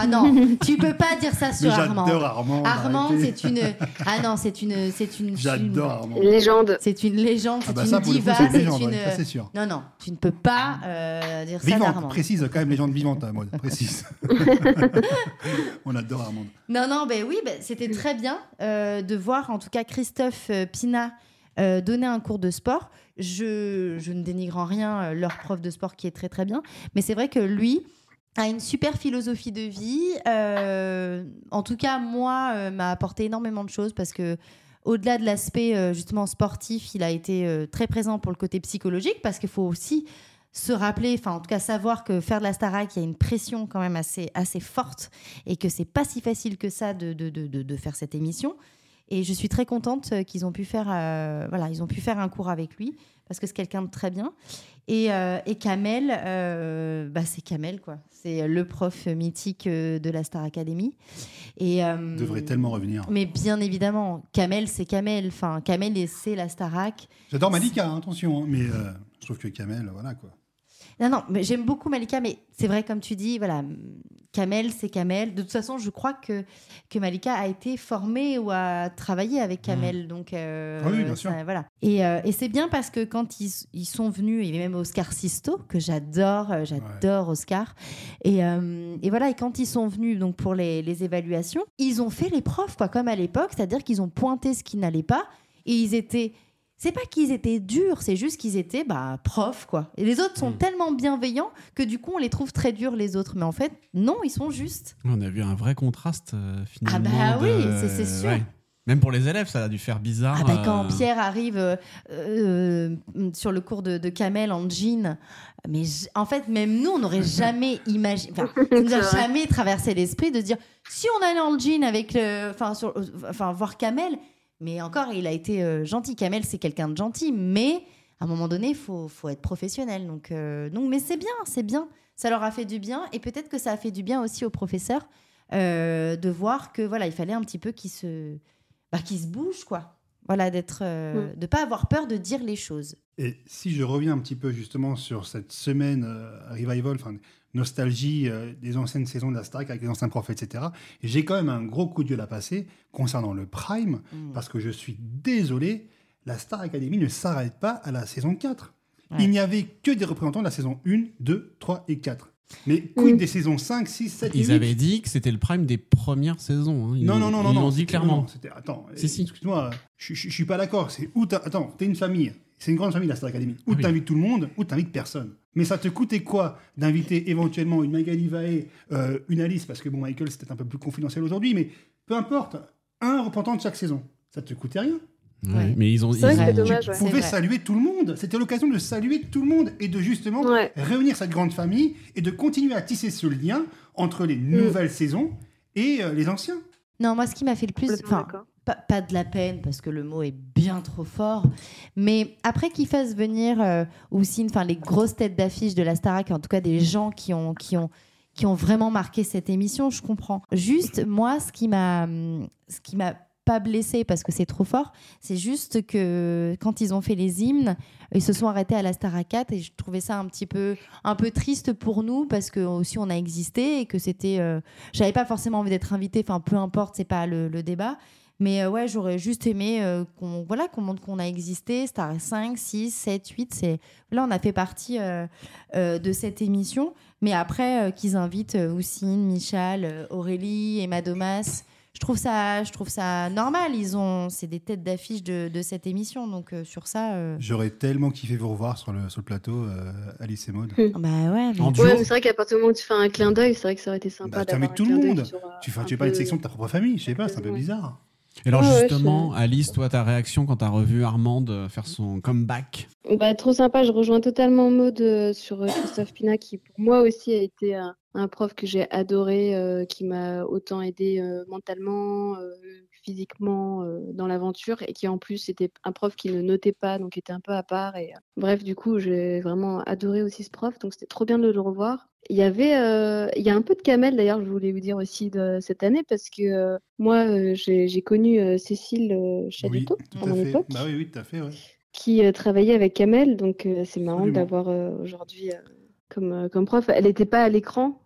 non, [laughs] tu peux pas dire ça sur Armand. j'adore Armand. Armand, c'est une. Ah non, c'est une, c'est une. J'adore Armand. Une légende. C'est une légende, c'est Ah bah une ça, diva, c'est une une. ouais, ça, c'est sûr. Non non, tu ne peux pas euh, dire ça d'Armand. Vivante, précise, quand même, légende vivante, à moi, précise. [laughs] On adore Armand. Non, non, ben oui, ben, c'était très bien euh, de voir en tout cas Christophe euh, Pina euh, donner un cours de sport. Je, je ne dénigre en rien euh, leur prof de sport qui est très très bien, mais c'est vrai que lui a une super philosophie de vie. euh, en tout cas, moi, euh, m'a apporté énormément de choses parce que au-delà de l'aspect euh, justement sportif, il a été euh, très présent pour le côté psychologique parce qu'il faut aussi se rappeler, enfin en tout cas savoir que faire de la Starac, il y a une pression quand même assez, assez forte et que c'est pas si facile que ça de, de, de, de- faire cette émission. Et je suis très contente qu'ils ont pu faire, voilà, ils ont pu faire un cours avec lui parce que c'est quelqu'un de très bien. Et, euh, et Kamel, euh, bah c'est Kamel quoi. C'est le prof mythique euh, de la Star Academy. Et euh, Devrait tellement revenir. Mais bien évidemment, Kamel c'est Kamel. Enfin, Kamel et c'est la Starac. J'adore Malika, hein, attention, hein, mais je trouve que Kamel, voilà quoi. Non, non, mais j'aime beaucoup Malika, mais c'est vrai, comme tu dis, voilà, Kamel, c'est Kamel. De toute façon, je crois que, que Malika a été formée ou a travaillé avec Kamel. Donc, euh, Ah oui, bien sûr. ça, Voilà. Et, euh, et c'est bien parce que quand ils, ils sont venus, il y avait même Oscar Sisto, que j'adore, euh, j'adore Oscar. Et, euh, et voilà, et quand ils sont venus donc, pour les, les évaluations, ils ont fait les profs, quoi, comme à l'époque, c'est-à-dire qu'ils ont pointé ce qui n'allait pas et ils étaient. C'est pas qu'ils étaient durs, c'est juste qu'ils étaient bah, profs, quoi. Et les autres sont Mm. tellement bienveillants que du coup, on les trouve très durs, les autres. Mais en fait, non, ils sont justes. On a vu un vrai contraste euh, finalement. bah de- oui, c'est- c'est sûr. Même pour les élèves, ça a dû faire bizarre. Ah bah, quand euh, Pierre arrive euh, euh, sur le cours de, de Kamel en jean, mais j- en fait, même nous, on n'aurait [laughs] jamais imaginé, enfin, [laughs] ça nous a jamais traversé l'esprit de dire si on allait en jean avec le, enfin, sur- enfin, voir Kamel, mais encore, il a été euh, gentil. Kamel, c'est quelqu'un de gentil, mais à un moment donné, il faut, faut être professionnel. Donc, euh, donc mais c'est bien, c'est bien. Ça leur a fait du bien, et peut-être que ça a fait du bien aussi aux professeurs euh, de voir que voilà, il fallait un petit peu qu'ils se, bah, qu'ils se bougent, quoi. Voilà, d'être, euh, de pas avoir peur de dire les choses. Et si je reviens un petit peu justement sur cette semaine euh, revival, enfin nostalgie euh, des anciennes saisons de la Starac avec les anciens profs, etc., j'ai quand même un gros coup de gueule à passer concernant le Prime, Mm. parce que je suis désolé, la Star Academy ne s'arrête pas à la saison 4. Ouais. Il n'y avait que des représentants de la saison 1, 2, 3 et 4. Mais quid Mm. des saisons 5, 6, 7 et Ils 8 avaient dit que c'était le prime des premières saisons. hein. Ils Non, non, non, non. Ils non, l'ont dit clairement. non, attends, Si, si. excuse-moi, je, je, je suis pas d'accord. C'est où Attends, t'es une famille. C'est une grande famille, la Star Academy. Ou Ah oui. t'invites tout le monde, ou t'invites personne. Mais ça te coûtait quoi d'inviter éventuellement une Magali Vaé, euh, une Alice, parce que bon, Michael, c'était un peu plus confidentiel aujourd'hui, mais peu importe, un repentant de chaque saison. Ça te coûtait rien. Ouais, Ouais. Mais ils ont. C'est ils ont- dommage, Tu ouais. pouvais saluer tout le monde. C'était l'occasion de saluer tout le monde et de justement Ouais. réunir cette grande famille et de continuer à tisser ce lien entre les Mm. nouvelles saisons et euh, les anciens. Non, moi, ce qui m'a fait le plus, enfin. Pas, de la peine parce que le mot est bien trop fort, mais après qu'ils fassent venir euh, aussi, enfin, les grosses têtes d'affiche de la Starac, en tout cas des gens qui ont, qui ont, qui ont vraiment marqué cette émission, je comprends. Juste, moi, ce qui m'a, ce qui m'a pas blessé parce que c'est trop fort, c'est juste que quand ils ont fait les hymnes, ils se sont arrêtés à la Star 4 et je trouvais ça un petit peu, un peu triste pour nous parce que aussi on a existé et que c'était, euh, j'avais pas forcément envie d'être invitée, enfin peu importe, c'est pas le débat. Mais euh, ouais, j'aurais juste aimé euh, qu'on voilà, qu'on montre qu'on a existé. Star 5, 6, 7, 8. C'est... Là, on a fait partie euh, euh, de cette émission. Mais après, euh, qu'ils invitent euh, Houssine, Michal, Aurélie, Emma Domas, je trouve ça, je trouve ça normal. Ils ont, c'est des têtes d'affiche de, de cette émission. Donc euh, sur ça, euh, J'aurais tellement kiffé vous revoir sur le, sur le plateau, euh, Alice et Maud. bah ouais. mais-. Ouais, c'est vrai qu'à partir du moment où tu fais un clin d'œil, c'est vrai que ça aurait été sympa Bah, un tout le monde. sur, Tu fais, tu fais pas une section de ta propre famille, je sais pas, c'est un peu bizarre. Et alors, Ouais, ouais, justement, Alice, toi, ta réaction quand t'as revu Armande euh, faire son comeback Bah, trop sympa, je rejoins totalement Maud euh, sur euh, Christophe Pina, qui pour moi aussi a été un, un prof que j'ai adoré, euh, qui m'a autant aidé euh, mentalement, euh, physiquement dans l'aventure, et qui en plus était un prof qui ne notait pas, donc était un peu à part. Et, bref, du coup, j'ai vraiment adoré aussi ce prof, donc c'était trop bien de le revoir. Il y avait, euh, il y a un peu de Kamel d'ailleurs, je voulais vous dire aussi de cette année, parce que euh, moi, euh, j'ai connu Cécile Oui, Chaduto époque Bah oui, oui, tout à fait. ouais. qui travaillait avec Kamel, donc c'est marrant d'avoir aujourd'hui comme, comme prof. Elle n'était pas à l'écran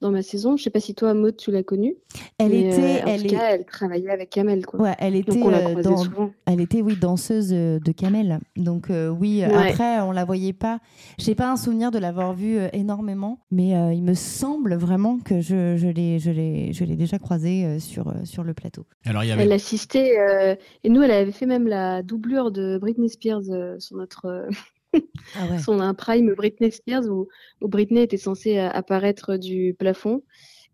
dans ma saison. Je sais pas si toi, Maud, tu l'as connue. Elle mais, était, euh, en elle tout est- cas, elle travaillait avec Kamel, quoi. Ouais, elle était donc on la euh, dans, souvent. Elle était, oui, danseuse euh, de Kamel. Donc, euh, oui, Ouais. après, on la voyait pas. J'ai pas un souvenir de l'avoir vue euh, énormément, mais euh, il me semble vraiment que je, je l'ai je l'ai- je l'ai déjà croisée euh, sur, euh, sur le plateau. Alors, il y avait. Elle assistait, euh, et nous, elle avait fait même la doublure de Britney Spears euh, sur notre, euh, Ah ouais. son un prime Britney Spears où, où Britney était censée euh, apparaître du plafond.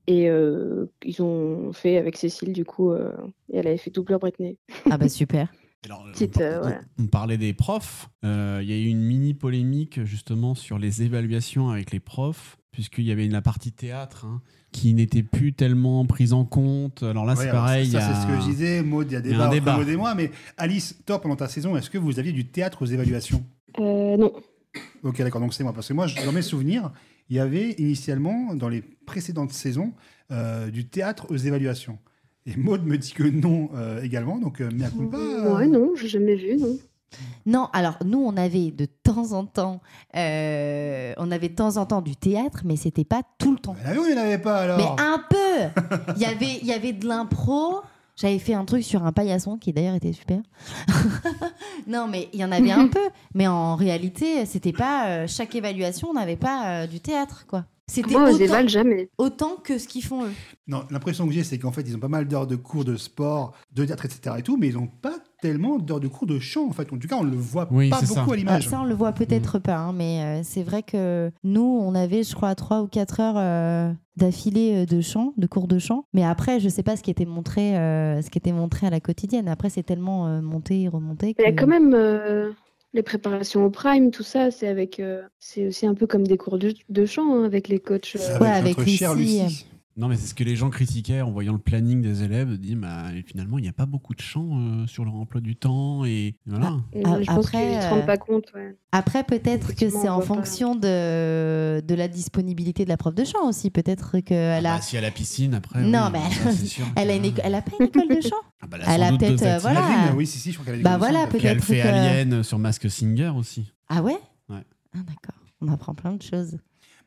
Et euh, ils ont fait avec Cécile, du coup, euh, et elle avait fait doublure Britney. Ah bah super. Alors, Petite, on, par- euh, voilà. on- parlait des profs. Euh, Il y a eu une mini polémique justement sur les évaluations avec les profs, puisqu'il y avait la partie théâtre hein, qui n'était plus tellement prise en compte. Alors là, Ouais, c'est pareil. Ça, a- c'est ce que je disais. Maud, il y a y a débat un entre débat. Maud et moi. Mais Alice, toi, pendant ta saison, est-ce que vous aviez du théâtre aux évaluations? Non. Ok, d'accord, donc c'est moi. Parce que moi, dans mes souvenirs, il y avait initialement, dans les précédentes saisons, euh, du théâtre aux évaluations. Et Maud me dit que non euh, également, donc euh, mea culpa. euh, Ouais, non, j'ai jamais vu, non. Non, alors nous, on avait de temps en temps, euh, on avait de temps en temps du théâtre, mais c'était pas tout le temps. Ah oui, il n'y en avait pas alors. Mais un peu Il y avait, il y avait de l'impro. J'avais fait un truc sur un paillasson qui d'ailleurs était super. [laughs] non, mais il y en avait un [laughs] peu. Mais en réalité, c'était pas. euh, chaque évaluation, on n'avait pas euh, du théâtre, quoi. C'était Moi, autant, jamais. autant que ce qu'ils font eux. Non, l'impression que j'ai, c'est qu'en fait, ils ont pas mal d'heures de cours de sport, de théâtre, etc. et tout, mais ils n'ont pas tellement d'heures de cours de chant, en fait. En tout cas, on le voit Oui, pas ça. beaucoup à Ah, l'image. ça, on le voit peut-être pas, hein, mais euh, c'est vrai que nous, on avait, je crois, trois ou quatre heures euh, d'affilée euh, de chant, de cours de chant. Mais après, je sais pas ce qui était montré, euh, ce qui était montré à la quotidienne. Après, c'est tellement euh, monté et remonté. Il y a que- quand même euh, les préparations au prime, tout ça, c'est avec, euh, c'est aussi un peu comme des cours de, de chant hein, avec les coachs. euh, Avec Ouais, avec Lucie. Non, mais c'est ce que les gens critiquaient en voyant le planning des élèves, de dire bah, finalement, il n'y a pas beaucoup de chants euh, sur leur emploi du temps. Et voilà. et Ah, je pense après, qu'ils ne se euh, rendent pas compte. ouais. Après, peut-être que c'est on en fonction de, de la disponibilité de la prof de chant aussi. Peut-être qu'elle Ah a. bah, si à la piscine, après. Non, oui, mais Elle a, que- une éco- elle a pas une école de chant [laughs] Ah bah, elle a peut-être, euh, voilà. Imagine, oui, si, si, je crois qu'elle a Bah voilà. Puis elle peut-être fait que- Alien sur Mask Singer aussi. Ah ouais? Ouais. Ah d'accord. On apprend plein de choses.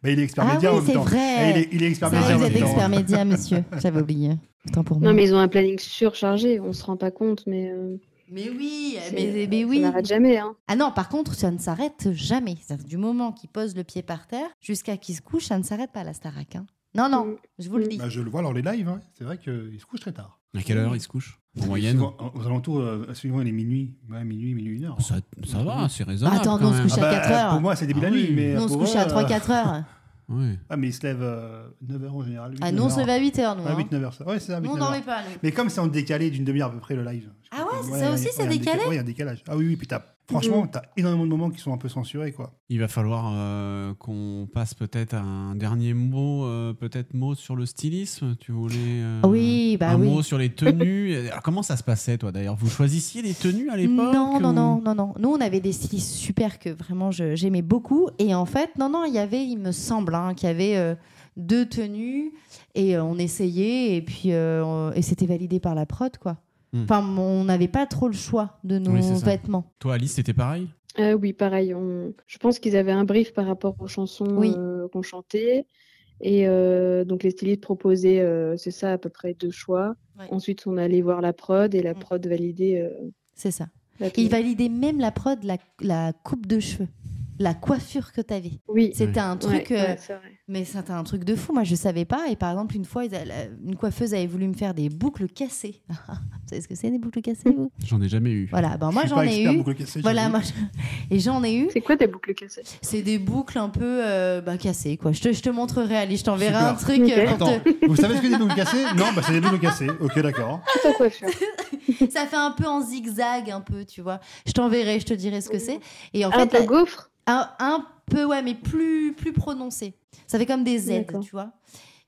Bah, il est expert Ah média oui, en même c'est temps. vrai. Ah, il, est, il est expert média vous êtes expert média, monsieur. [laughs] J'avais oublié. Autant pour moi. Non, mais ils ont un planning surchargé, on se rend pas compte, mais euh, Mais oui, mais, mais Ça oui. n'arrête jamais. Hein. Ah non, par contre, ça ne s'arrête jamais. C'est-à-dire, Du moment qu'il pose le pied par terre jusqu'à qu'il se couche, ça ne s'arrête pas la Starac. hein. Non, non, Mm. je vous le dis. Bah, je le vois dans les lives, hein. c'est vrai qu'il se couche très tard. À quelle heure il se couche? En moyenne aux alentours, euh, suivant les minuit, ouais, minuit, minuit, une heure. ça, ça va, c'est raisonnable. Attends, quand non, on se couche à bah, 4 heures. Pour moi, c'est début de la Ah nuit. oui. Mais Nous, on se pour couche eux, à euh, 3-4 heures. Ouais. Ah, mais ils se lèvent 9h en général. Ah, nous, on se lève à 8 heures, nous. Ouais, hein. 8, 9h, ça. Ouais, c'est ça, 8, Nous, on 9 heures. dormait pas, nous. Mais comme c'est en décalé d'une demi-heure à peu près le live. Ah ouais, ça aussi, c'est il décalé déca- Ouais, il y a un décalage. Ah oui, oui, puis t'as- franchement, Mhm. t'as énormément de moments qui sont un peu censurés, quoi. Il va falloir euh, qu'on passe peut-être à un dernier mot, euh, peut-être mot sur le stylisme. Tu voulais euh, Oui, bah un oui. mot sur les [laughs] tenues. Alors, comment ça se passait, toi, d'ailleurs? Vous choisissiez les tenues à l'époque Non, non, ou- non, non, non. Nous, on avait des stylistes super que vraiment je- j'aimais beaucoup. Et en fait, non, non, il y avait, il me semble, hein, qu'il y avait euh, deux tenues et euh, on essayait et puis euh, et c'était validé par la prod, quoi. Hmm. Enfin, on n'avait pas trop le choix de nos Oui, vêtements. Toi, Alice, c'était pareil Euh, oui, pareil. on- Je pense qu'ils avaient un brief par rapport aux chansons Oui. euh, qu'on chantait. Et euh, donc, les stylistes proposaient, euh, c'est ça, à peu près deux choix. Ouais. Ensuite, on allait voir la prod et la Mm. prod validait euh, C'est ça. la Et tenue. il validait même la prod, la, la coupe de cheveux, la coiffure que tu avais. Oui, C'était un ouais, truc. euh, ouais. Mais c'était un truc de fou, moi je savais pas. Et par exemple, une fois, la- une coiffeuse avait voulu me faire des boucles cassées. [laughs] vous savez ce que c'est des boucles cassées, vous? J'en ai jamais eu. Voilà, ben Je moi j'en ai eu. boucle cassée, Voilà, moi je- [laughs] et j'en ai eu. C'est quoi des boucles cassées? C'est des boucles un peu euh, bah, cassées, quoi. Je te, je te montrerai, Ali, je t'enverrai un truc euh, pour Attends, te- vous savez ce que c'est des boucles cassées? Non, bah c'est des boucles cassées. Ok, d'accord. [laughs] Ça fait un peu en zigzag, un peu, tu vois. Je t'enverrai, je te dirai ce que c'est. Et en un fait, peu la- gaufre? Un, un peu, ouais, mais plus, plus prononcé. Ça fait comme des Z, tu vois.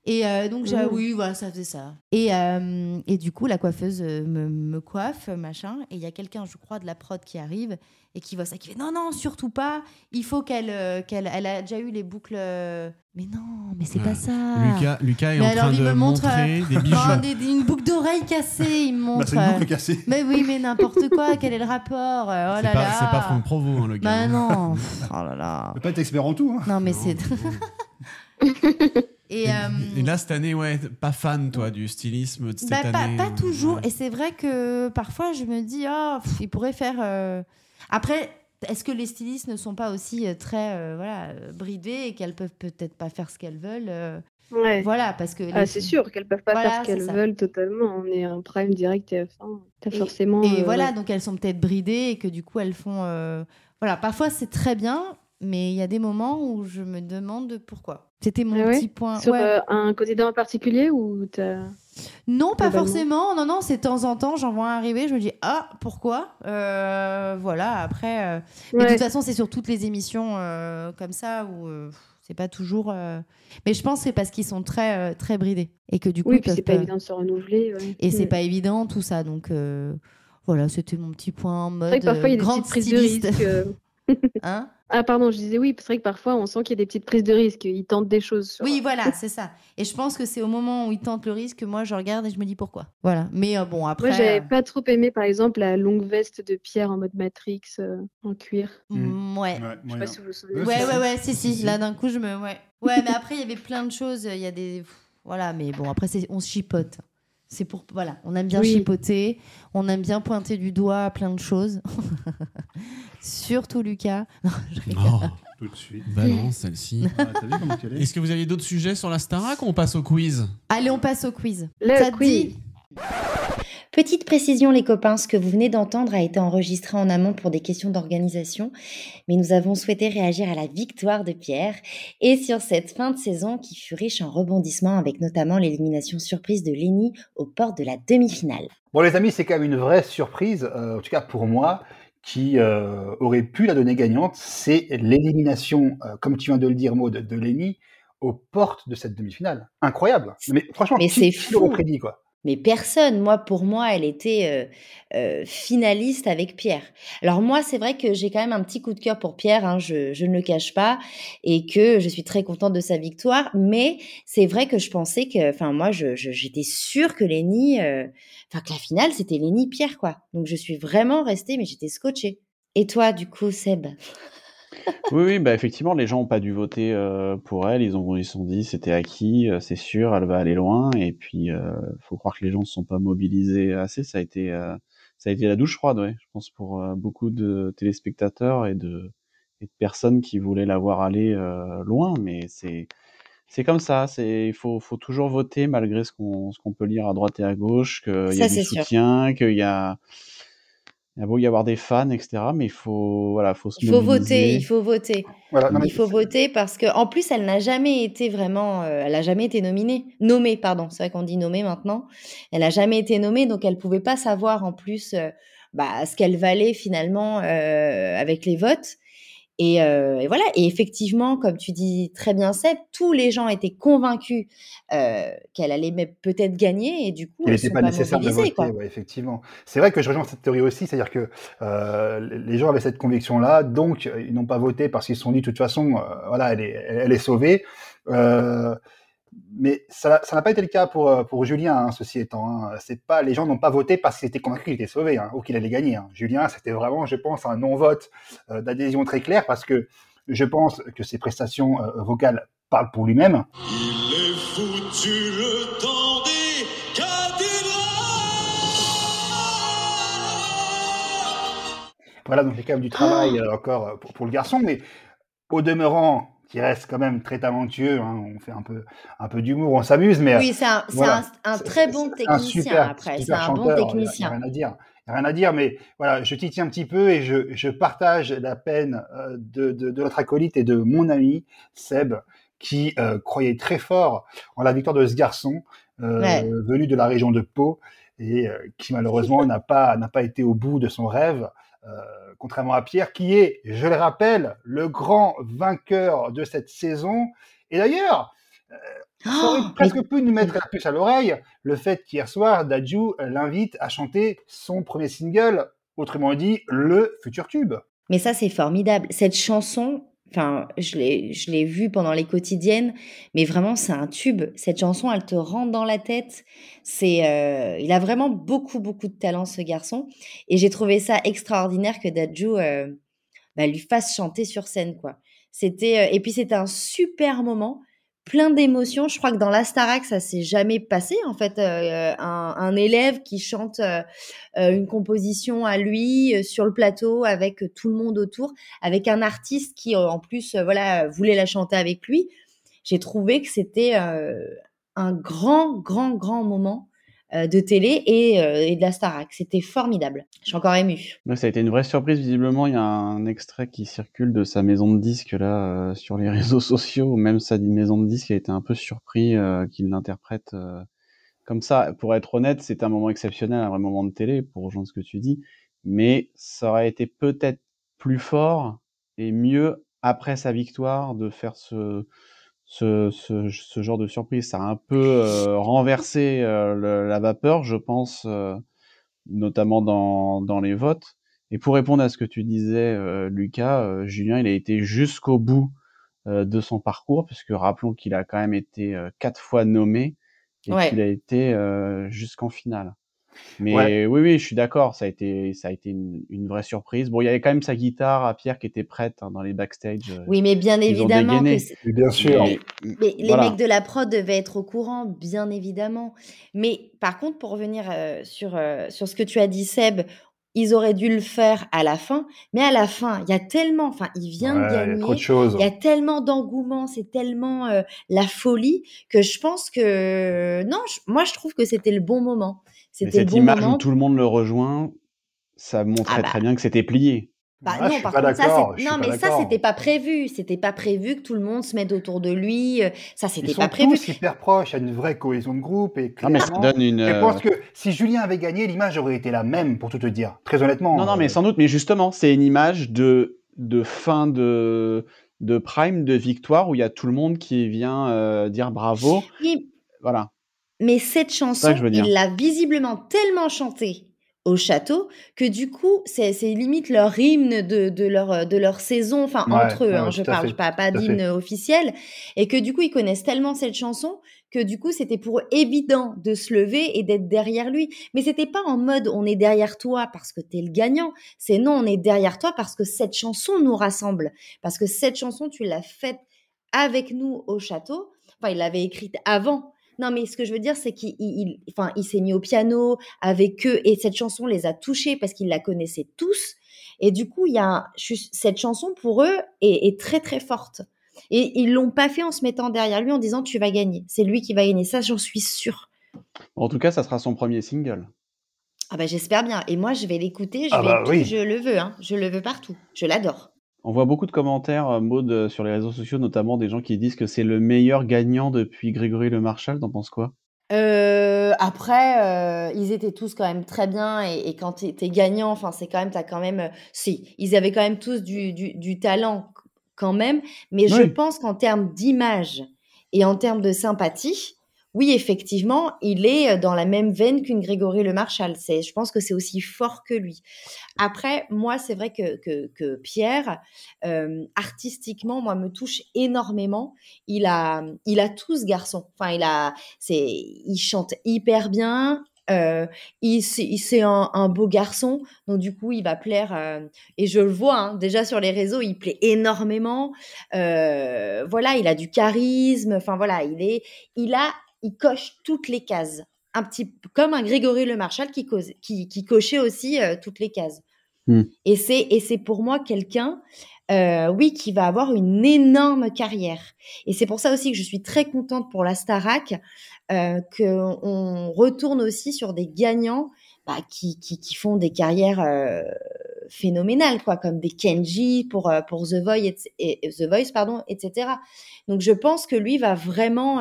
Et euh, donc, j'ai, Mhm. oui, voilà, ça faisait ça. Et, euh, et du coup, la coiffeuse euh, me, me coiffe, machin. Et il y a quelqu'un, je crois, de la prod qui arrive et qui voit ça, qui fait non, non, surtout pas. Il faut qu'elle. euh, qu'elle elle a déjà eu les boucles. Mais non, mais c'est Ouais. pas ça. Lucas, Lucas est Mais en alors, train il de me montre, montrer [laughs] des bijoux. Non, des- des- une boucle d'oreille cassée, il me Bah, montre. c'est une boucle cassée. [laughs] Mais oui, mais n'importe quoi, quel est le rapport Oh c'est là pas, là. c'est pas Franck Provo, hein, le gars. Bah non. [laughs] oh là là. On peut pas être expert en tout. Hein. Non, mais c'est. Et, Et, euh, et là, cette année, ouais, pas fan, toi, du stylisme de cette bah, pas, année. pas euh, toujours. ouais. Et c'est vrai que parfois, je me dis, oh, pff, il pourrait faire. euh, Après, est-ce que les stylistes ne sont pas aussi très euh, voilà, bridés et qu'elles peuvent peut-être pas faire ce qu'elles veulent Ouais. Voilà, parce que. Ah, les- c'est sûr qu'elles peuvent pas Voilà, faire ce qu'elles veulent totalement. On est un prime direct TF1. T'as Et- forcément. Et euh, voilà, ouais. donc elles sont peut-être bridées et que du coup, elles font. euh, Voilà, parfois c'est très bien, mais il y a des moments où je me demande pourquoi. C'était mon Ah ouais petit point. Sur Ouais. euh, un quotidien en particulier ou. Non, pas forcément. Non, non, c'est de temps en temps, j'en vois un arriver, je me dis ah pourquoi? Euh, Voilà. Après, euh, mais de toute façon, c'est sur toutes les émissions euh, comme ça où c'est pas toujours. Mais je pense que c'est parce qu'ils sont très très bridés et que du coup Oui, c'est pas évident de se renouveler. Et c'est pas évident tout ça, donc voilà, c'était mon petit point en mode vrai que parfois il y a des grande petites prises de risque. [laughs] Hein? Ah, pardon, je disais oui, c'est vrai que parfois on sent qu'il y a des petites prises de risque. Ils tentent des choses. sur- Oui, voilà, c'est ça. Et je pense que c'est au moment où ils tentent le risque que moi je regarde et je me dis pourquoi. Voilà. Mais euh, bon, après. Moi, j'avais euh, pas trop aimé, par exemple, la longue veste de Pierre en mode Matrix euh, en cuir. mm, ouais. Ouais, Je sais pas si vous vous souvenez. Ouais, Ouais, si, ouais, si. ouais, si, si. Si, si. Là, d'un coup, je me. Ouais. Ouais, mais après, il y avait plein de choses. Il y a des. Voilà, mais bon, après, c'est- on se chipote. C'est pour. Voilà, on aime bien Oui. chipoter. On aime bien pointer du doigt plein de choses. [laughs] Surtout Lucas. Non, je. Oh, Tout de suite. balance celle-ci. Ah, Est-ce que vous aviez d'autres sujets sur la Starac ou on passe au quiz? Allez, on passe au quiz. Le Ça te quiz. dit? Petite précision les copains, ce que vous venez d'entendre a été enregistré en amont pour des questions d'organisation, mais nous avons souhaité réagir à la victoire de Pierre et sur cette fin de saison qui fut riche en rebondissements avec notamment l'élimination surprise de Lenny aux portes de la demi-finale. Bon, les amis, c'est quand même une vraie surprise, euh, en tout cas pour moi, qui euh, aurait pu la donner gagnante. C'est l'élimination, euh, comme tu viens de le dire, Maud, de Lenny aux portes de cette demi-finale. Incroyable. Mais franchement, Mais qui, l'aurait prédit, quoi? Mais personne, moi pour moi, elle était euh, euh, finaliste avec Pierre. Alors moi, c'est vrai que j'ai quand même un petit coup de cœur pour Pierre, hein, je, je ne le cache pas, et que je suis très contente de sa victoire. Mais c'est vrai que je pensais que, enfin moi, je, je- j'étais sûre que Lenny, euh, enfin que la finale c'était Lenny Pierre quoi. Donc je suis vraiment restée, mais j'étais scotchée. Et toi, du coup, Seb? Oui, oui, bah effectivement, les gens n'ont pas dû voter euh, pour elle. Ils ont, ils se sont dit, c'était acquis, euh, c'est sûr, elle va aller loin. Et puis, euh, faut croire que les gens ne se sont pas mobilisés assez. Ça a été, euh, ça a été la douche froide, ouais, je pense pour euh, beaucoup de téléspectateurs et de, et de personnes qui voulaient la voir aller euh, loin, mais c'est c'est comme ça, c'est il faut, faut toujours voter malgré ce qu'on ce qu'on peut lire à droite et à gauche, qu'il y a du soutien, qu'il y a il y a beau y avoir des fans, etc. Mais il faut, voilà, faut se Il faut voter, il faut voter. il faut voter parce que, en plus, elle n'a jamais été vraiment, euh, elle n'a jamais été nominée, nommée, pardon. C'est vrai qu'on dit nommée maintenant. Elle n'a jamais été nommée, donc elle pouvait pas savoir en plus, euh, bah, ce qu'elle valait finalement euh, avec les votes. Euh, et, voilà. Et effectivement, comme tu dis très bien, Seb, tous les gens étaient convaincus euh, qu'elle allait peut-être gagner et du coup, il n'était pas, nécessaire de voter. effectivement, c'est vrai que je rejoins cette théorie aussi, c'est-à-dire que euh, les gens avaient cette conviction-là, donc ils n'ont pas voté parce qu'ils se sont dit de toute façon, voilà, elle est, elle est sauvée mais ça n'a pas été le cas pour, euh, pour Julien, hein, ceci étant. Hein. C'est pas, les gens n'ont pas voté parce qu'ils étaient convaincus qu'il était sauvé hein, ou qu'il allait gagner. Julien, c'était vraiment, je pense, un non-vote euh, d'adhésion très clair parce que je pense que ses prestations euh, vocales parlent pour lui-même. Il est foutu le temps des Voilà, donc il y a quand même du travail encore pour, pour le garçon, mais au demeurant, qui reste quand même très talentueux. Hein. On fait un peu, un peu d'humour, on s'amuse, mais oui, c'est un, un, très bon technicien. après, c'est un bon technicien. Il n'y a, rien à dire. Y a rien à dire, mais voilà, je t'y tiens un petit peu et je, je partage la peine euh, de, de, de, notre acolyte et de mon ami Seb, qui euh, croyait très fort en la victoire de ce garçon euh, venu de la région de Pau et euh, qui malheureusement n'a pas n'a pas été au bout de son rêve. Contrairement à Pierre, qui est, je le rappelle, le grand vainqueur de cette saison. Et d'ailleurs, euh, ça aurait oh, presque pu nous mettre la puce à l'oreille le fait qu'hier soir, Daju l'invite à chanter son premier single, autrement dit, le futur tube. Mais ça, c'est formidable. Cette chanson, Enfin, je l'ai, je l'ai vu pendant les quotidiennes, mais vraiment, c'est un tube. Cette chanson, elle te rentre dans la tête. C'est, euh, il a vraiment beaucoup, beaucoup de talent, ce garçon. Et j'ai trouvé ça extraordinaire que Daju euh, bah, lui fasse chanter sur scène, quoi. C'était, euh, et puis c'était un super moment plein d'émotions. Je crois que dans l'Astarac, ça s'est jamais passé. En fait, euh, un, un, élève qui chante euh, euh, une composition à lui sur le plateau avec tout le monde autour, avec un artiste qui en plus, voilà, voulait la chanter avec lui. J'ai trouvé que c'était un grand, grand, grand moment euh, de télé et, euh, et de la Starac. C'était formidable. Je suis encore émue. ça a été une vraie surprise. Visiblement, il y a un extrait qui circule de sa maison de disque là euh, sur les [laughs] réseaux sociaux. Même sa maison de disque a été un peu surpris qu'il l'interprète comme ça. Pour être honnête, c'est un moment exceptionnel, un vrai moment de télé, pour rejoindre ce que tu dis. Mais ça aurait été peut-être plus fort et mieux après sa victoire de faire ce, ce, ce, ce, genre de surprise. Ça a un peu euh, renversé euh, la vapeur, je pense, euh, notamment dans, dans les votes. Et pour répondre à ce que tu disais, Lucas, Julien, il a été jusqu'au bout de son parcours, puisque rappelons qu'il a quand même été quatre fois nommé et qu'il a été jusqu'en finale. Mais oui, oui, je suis d'accord, ça a été, ça a été une, vraie surprise. Bon, il y avait quand même sa guitare à Pierre qui était prête hein, dans les backstage. Euh, oui, mais bien évidemment. Que bien sûr. Mais, les mecs de la prod devaient être au courant, bien évidemment. Mais par contre, pour revenir euh, sur, euh, sur ce que tu as dit, Seb, ils auraient dû le faire à la fin, mais à la fin, il y a tellement, enfin, il vient de gagner, il y a tellement d'engouement, c'est tellement la folie que je pense que non, moi je trouve que c'était le bon moment. C'était cette image où tout le monde le rejoint, ça montrait ah bah. très bien que c'était plié. Bah ah, non, par contre, ça, non, mais ça, c'était pas prévu. C'était pas prévu que tout le monde se mette autour de lui. Euh, ça, c'était pas prévu. Ils sont tous hyper proches. Il y a une vraie cohésion de groupe. Et non, mais ça donne une. Je pense que si Julien avait gagné, l'image aurait été la même, pour tout te dire. Très honnêtement. Non, non, mais euh, sans doute. Mais justement, c'est une image de, de fin de, de prime, de victoire, où il y a tout le monde qui vient euh, dire bravo. Voilà. Mais cette chanson, il l'a visiblement tellement chantée au château que du coup, c'est limite leur hymne de, de, leur, de leur saison, enfin entre eux, hein, je parle pas, pas d'hymne officiel, et que du coup, ils connaissent tellement cette chanson que du coup, c'était pour eux évident de se lever et d'être derrière lui. Mais c'était pas en mode on est derrière toi parce que t'es le gagnant, c'est non, on est derrière toi parce que cette chanson nous rassemble, parce que cette chanson, tu l'as faite avec nous au château, enfin, il l'avait écrite avant, Non, mais ce que je veux dire, c'est qu'il il, enfin, il s'est mis au piano avec eux et cette chanson les a touchés parce qu'ils la connaissaient tous. Et du coup, il y a cette chanson pour eux est, est très très forte. Et ils l'ont pas fait en se mettant derrière lui en disant tu vas gagner. C'est lui qui va gagner. Ça, j'en suis sûre. En tout cas, ça sera son premier single. Ah bah j'espère bien. Et moi, je vais l'écouter. Je, Ah vais bah oui. je le veux. Hein. Je le veux partout. Je l'adore. On voit beaucoup de commentaires, euh, Maud, euh, sur les réseaux sociaux, notamment des gens qui disent que c'est le meilleur gagnant depuis Grégory Le Marchal. T'en penses quoi? Euh, après, euh, ils étaient tous quand même très bien et, et quand t'es gagnant, enfin c'est quand même, t'as quand même, euh, si, ils avaient quand même tous du, du, du talent quand même, mais je pense qu'en termes d'image et en termes de sympathie, oui, effectivement, il est euh, dans la même veine qu'une Grégory Le Marchal. C'est, je pense que c'est aussi fort que lui. Après, moi, c'est vrai que, que, Pierre, euh, artistiquement, moi, me touche énormément. Il a, il a tout ce garçon. Enfin, il a, c'est, il chante hyper bien. Euh, il, c'est, un, beau garçon, donc du coup, il va plaire. et je le vois hein, déjà sur les réseaux, il plaît énormément. Voilà, il a du charisme. Enfin voilà, il est, il a, il coche toutes les cases. Un petit, comme un Grégory Le Marchal qui, cause- qui, qui cochait aussi euh, toutes les cases. Hmm. Et c'est, et c'est pour moi quelqu'un, euh, oui, qui va avoir une énorme carrière. Et c'est pour ça aussi que je suis très contente pour la Starac, euh, qu'on retourne aussi sur des gagnants bah, qui, qui, qui font des carrières euh, phénoménales, quoi, comme des Kenji pour, pour The, Voice, et, et- The Voice, pardon, etc. Donc je pense que lui va vraiment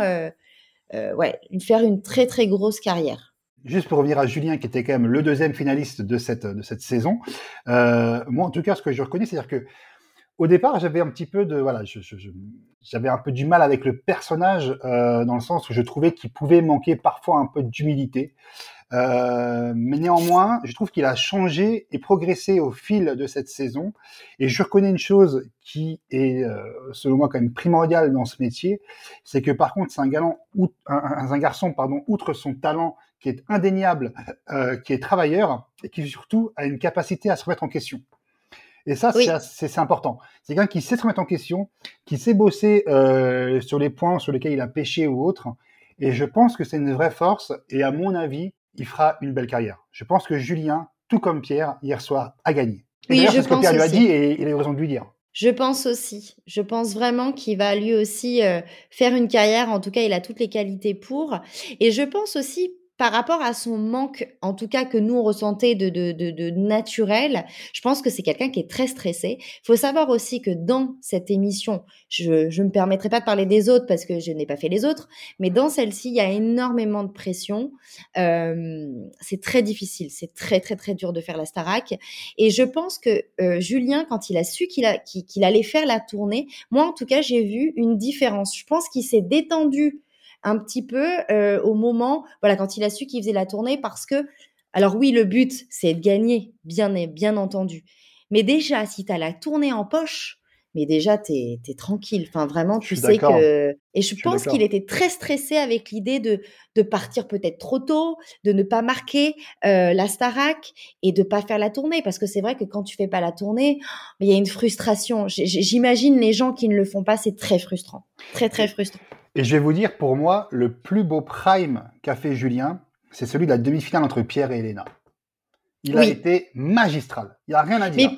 ouais, faire une très très grosse carrière. Juste pour revenir à Julien, qui était quand même le deuxième finaliste de cette, de cette saison, euh, moi, en tout cas, ce que je reconnais, c'est-à-dire que au départ, j'avais un petit peu de, voilà, j'avais un peu du mal avec le personnage, euh, dans le sens où je trouvais qu'il pouvait manquer parfois un peu d'humilité. Euh, mais néanmoins, je trouve qu'il a changé et progressé au fil de cette saison. Et je reconnais une chose qui est, euh, selon moi, quand même primordiale dans ce métier, c'est que par contre, c'est un, galant, un- un garçon, pardon, outre son talent qui est indéniable, euh, qui est travailleur et qui surtout a une capacité à se remettre en question. Et ça, Oui. c'est important. C'est quelqu'un qui sait se remettre en question, qui sait bosser euh, sur les points sur lesquels il a pêché ou autre. Et je pense que c'est une vraie force. Et à mon avis, il fera une belle carrière. Je pense que Julien, tout comme Pierre, hier soir, a gagné. Et Oui, je ce que pense Pierre lui a aussi. dit et il a eu raison de lui dire. Je pense aussi. Je pense vraiment qu'il va lui aussi euh, faire une carrière. En tout cas, il a toutes les qualités pour. Et je pense aussi par rapport à son manque, en tout cas que nous ressentait de, de, de, de naturel, je pense que c'est quelqu'un qui est très stressé. Il faut savoir aussi que dans cette émission, je ne me permettrai pas de parler des autres parce que je n'ai pas fait les autres, mais dans celle-ci, il y a énormément de pression. Euh, c'est très difficile, c'est très très très dur de faire la Starac. Et je pense que euh, Julien, quand il a su qu'il qu'il allait faire la tournée, moi en tout cas, j'ai vu une différence. Je pense qu'il s'est détendu un petit peu euh, au moment, voilà, quand il a su qu'il faisait la tournée, parce que, alors oui, le but, c'est de gagner, bien, bien entendu. Mais déjà, si tu as la tournée en poche, mais déjà, tu es, tranquille. Enfin, vraiment, tu sais que... Et je pense qu'il était très stressé avec l'idée de, de partir peut-être trop tôt, de ne pas marquer euh, la Starac et de pas faire la tournée. Parce que c'est vrai que quand tu fais pas la tournée, il y a une frustration. J'imagine les gens qui ne le font pas, c'est très frustrant. Très, très frustrant. Et je vais vous dire, pour moi, le plus beau prime qu'a fait Julien, c'est celui de la demi-finale entre Pierre et Elena. Il a été magistral. Il n'y a rien à dire.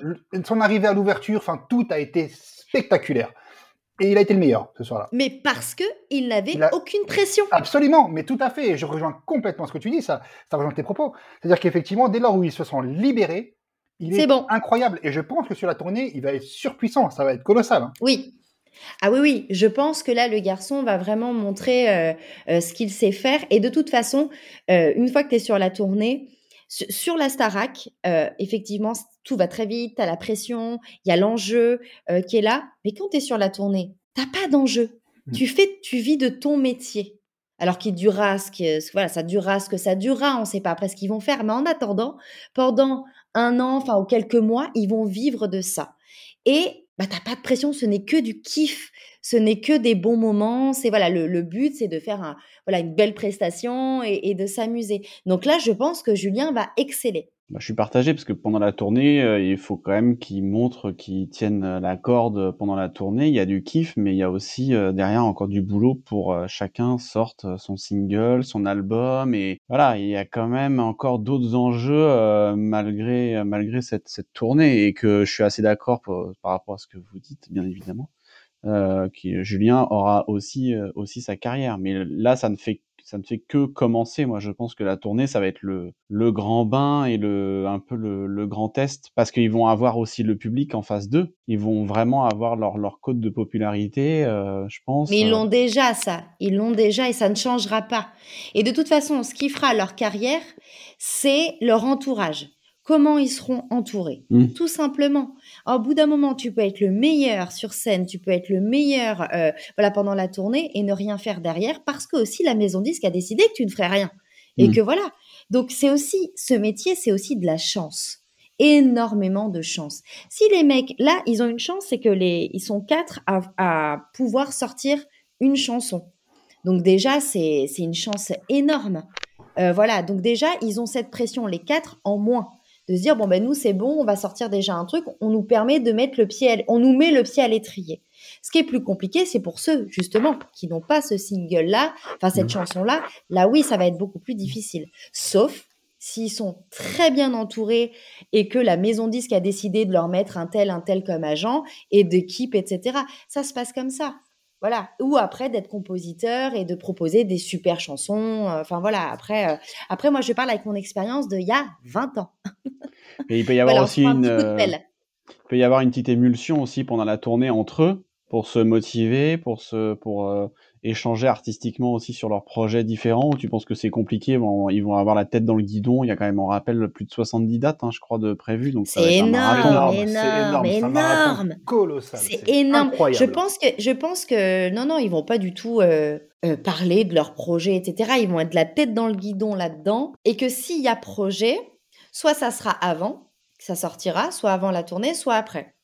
Son arrivée à l'ouverture, enfin, tout a été spectaculaire. Et il a été le meilleur ce soir-là. Mais parce que il n'avait a- aucune pression. Absolument, mais tout à fait. Et je rejoins complètement ce que tu dis, ça, ça rejoint tes propos. C'est-à-dire qu'effectivement, dès lors où ils se sont libérés, il est, bon. incroyable. Et je pense que sur la tournée, il va être surpuissant. Ça va être colossal. hein. Oui. Ah oui, oui, je pense que là, le garçon va vraiment montrer euh, euh, ce qu'il sait faire. Et de toute façon, euh, une fois que tu es sur la tournée, sur la Starac, euh, effectivement, tout va très vite, tu as la pression, il y a l'enjeu euh, qui est là. Mais quand tu es sur la tournée, t'as pas d'enjeu. Mm. Tu fais, tu vis de ton métier. Alors qu'il durera ce que, voilà, ça durera ce que ça durera, on ne sait pas après ce qu'ils vont faire. Mais en attendant, pendant un an, enfin, ou quelques mois, ils vont vivre de ça. Et bah, t'as pas de pression, ce n'est que du kiff, ce n'est que des bons moments. C'est voilà, le, but, c'est de faire un, voilà, une belle prestation et, et de s'amuser. Donc là, je pense que Julien va exceller. Bah, je suis partagé parce que pendant la tournée, euh, il faut quand même qu'ils montrent qu'ils tiennent euh, la corde pendant la tournée. Il y a du kiff, mais il y a aussi euh, derrière encore du boulot pour chacun sorte son single, son album et voilà, il y a quand même encore d'autres enjeux malgré malgré cette, cette tournée et que je suis assez d'accord par rapport à ce que vous dites, bien évidemment. Euh, qui Julien aura aussi aussi sa carrière, mais là ça ne fait ça ne fait que commencer. Moi, je pense que la tournée, ça va être le, le grand bain et le, un peu le, le grand test parce qu'ils vont avoir aussi le public en face d'eux. Ils vont vraiment avoir leur, leur code de popularité, euh, je pense. Mais ils l'ont déjà, ça. Ils l'ont déjà et ça ne changera pas. Et de toute façon, ce qui fera leur carrière, c'est leur entourage comment ils seront entourés? Mmh. Tout simplement. Au bout d'un moment, tu peux être le meilleur sur scène, tu peux être le meilleur euh, voilà pendant la tournée et ne rien faire derrière parce que aussi la maison disque a décidé que tu ne ferais rien et mmh. que voilà. Donc c'est aussi ce métier, c'est aussi de la chance. Énormément de chance. Si les mecs, là, ils ont une chance, c'est que les, ils sont quatre à, pouvoir sortir une chanson. Donc déjà, c'est une chance énorme. Euh, voilà, donc déjà, ils ont cette pression, les quatre en moins de se dire bon ben nous c'est bon, on va sortir déjà un truc, on nous permet de mettre le pied, on nous met le pied à l'étrier. Ce qui est plus compliqué, c'est pour ceux justement qui n'ont pas ce single là, enfin cette mmh. chanson là. Là oui, ça va être beaucoup plus difficile. Sauf s'ils sont très bien entourés et que la maison disque a décidé de leur mettre un tel, un tel comme agent et d'équipe, etc. Ça se passe comme ça. Voilà. Ou après d'être compositeur et de proposer des super chansons. Euh, enfin voilà. Après, euh, après moi je parle avec mon expérience de il y a 20 ans. [laughs] Et il peut y avoir aussi une. Euh, il peut y avoir une petite émulsion aussi pendant la tournée entre eux pour se motiver, pour se, pour échanger artistiquement aussi sur leurs projets différents ou tu penses que c'est compliqué? Bon, Ils vont avoir la tête dans le guidon. Il y a quand même, on rappelle, plus de 70 dates, hein, je crois, de prévues. Donc c'est énorme, énorme, énorme, colossal. C'est énorme. Je pense que, je pense que, non, non, ils vont pas du tout euh, euh, parler de leur projet, etc. Ils vont être de la tête dans le guidon là-dedans. Et que s'il y a projet, soit ça sera avant, que ça sortira, soit avant la tournée, soit après.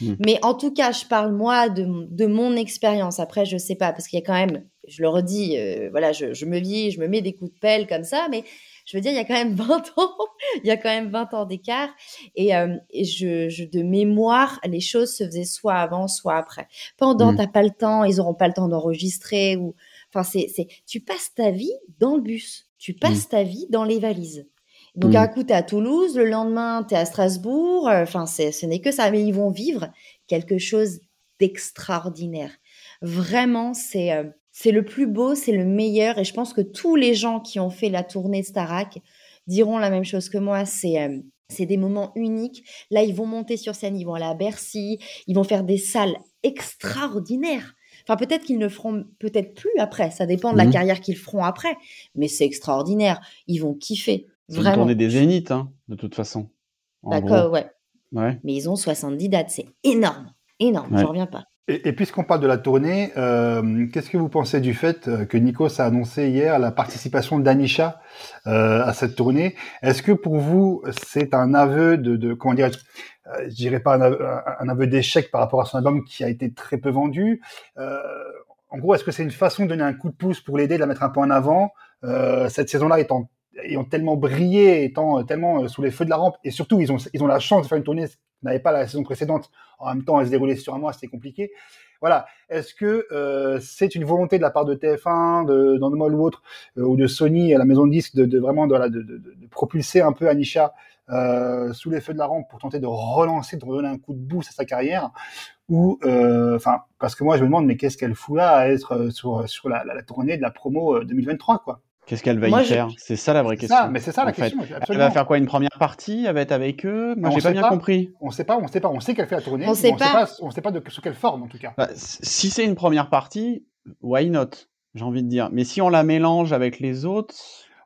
Mmh. Mais en tout cas, je parle moi de, mon expérience. Après, je sais pas, parce qu'il y a quand même, je le redis, euh, voilà, je, me vis, je me mets des coups de pelle comme ça, mais je veux dire, il y a quand même [laughs] 20 ans, il y a quand même 20 ans d'écart. Et, euh, je, de mémoire, les choses se faisaient soit avant, soit après. Pendant, mmh. t'as pas le temps, ils auront pas le temps d'enregistrer ou, enfin, c'est, tu passes ta vie dans le bus, tu passes mmh. ta vie dans les valises. Donc, mmh. un coup, tu es à Toulouse, le lendemain, tu es à Strasbourg. Euh, enfin, ce n'est que ça. Mais ils vont vivre quelque chose d'extraordinaire. Vraiment, c'est euh, c'est le plus beau, c'est le meilleur. Et je pense que tous les gens qui ont fait la tournée Starac diront la même chose que moi. C'est euh, c'est des moments uniques. Là, ils vont monter sur scène, ils vont aller à Bercy, ils vont faire des salles extraordinaires. Enfin, peut-être qu'ils ne feront peut-être plus après. Ça dépend de la mmh. carrière qu'ils feront après. Mais c'est extraordinaire. Ils vont kiffer. C'est une tournée des Zéniths, hein, de toute façon. D'accord, ouais. ouais. Mais ils ont 70 dates, c'est énorme. Énorme, je j'en reviens pas. Et, puisqu'on parle de la tournée, euh, qu'est-ce que vous pensez du fait euh, que Nikos a annoncé hier la participation d'Anisha euh, à cette tournée? Est-ce que pour vous, c'est un aveu de, de comment dire, je dirais pas un aveu, un aveu d'échec par rapport à son album qui a été très peu vendu En gros, est-ce que c'est une façon de donner un coup de pouce pour l'aider, de la mettre un peu en avant Cette saison-là étant ayant tellement brillé, étant euh, tellement euh, sous les feux de la rampe, et surtout ils ont ils ont la chance de faire une tournée n'avait pas la saison précédente. En même temps, elle se déroulait sur un mois, c'était compliqué. Voilà. Est-ce que euh, c'est une volonté de la part de TF1, de d'Endemol ou autre, ou de Sony à la maison de disque, de, vraiment de, propulser un peu Anisha sous les feux de la rampe pour tenter de relancer, de redonner un coup de boost à sa carrière, ou enfin parce que moi je me demande mais qu'est-ce qu'elle fout là à être sur sur la, la tournée de la promo 2023 quoi? Qu'est-ce qu'elle va y faire? C'est ça la vraie question. mais c'est ça la question. Elle va faire quoi? Une première partie? Elle va être avec eux? Moi, j'ai pas bien compris. On sait pas, on sait pas. On sait qu'elle fait la tournée. On sait pas. On sait pas de sous quelle forme en tout cas. Bah, si c'est une première partie, why not? J'ai envie de dire. Mais si on la mélange avec les autres.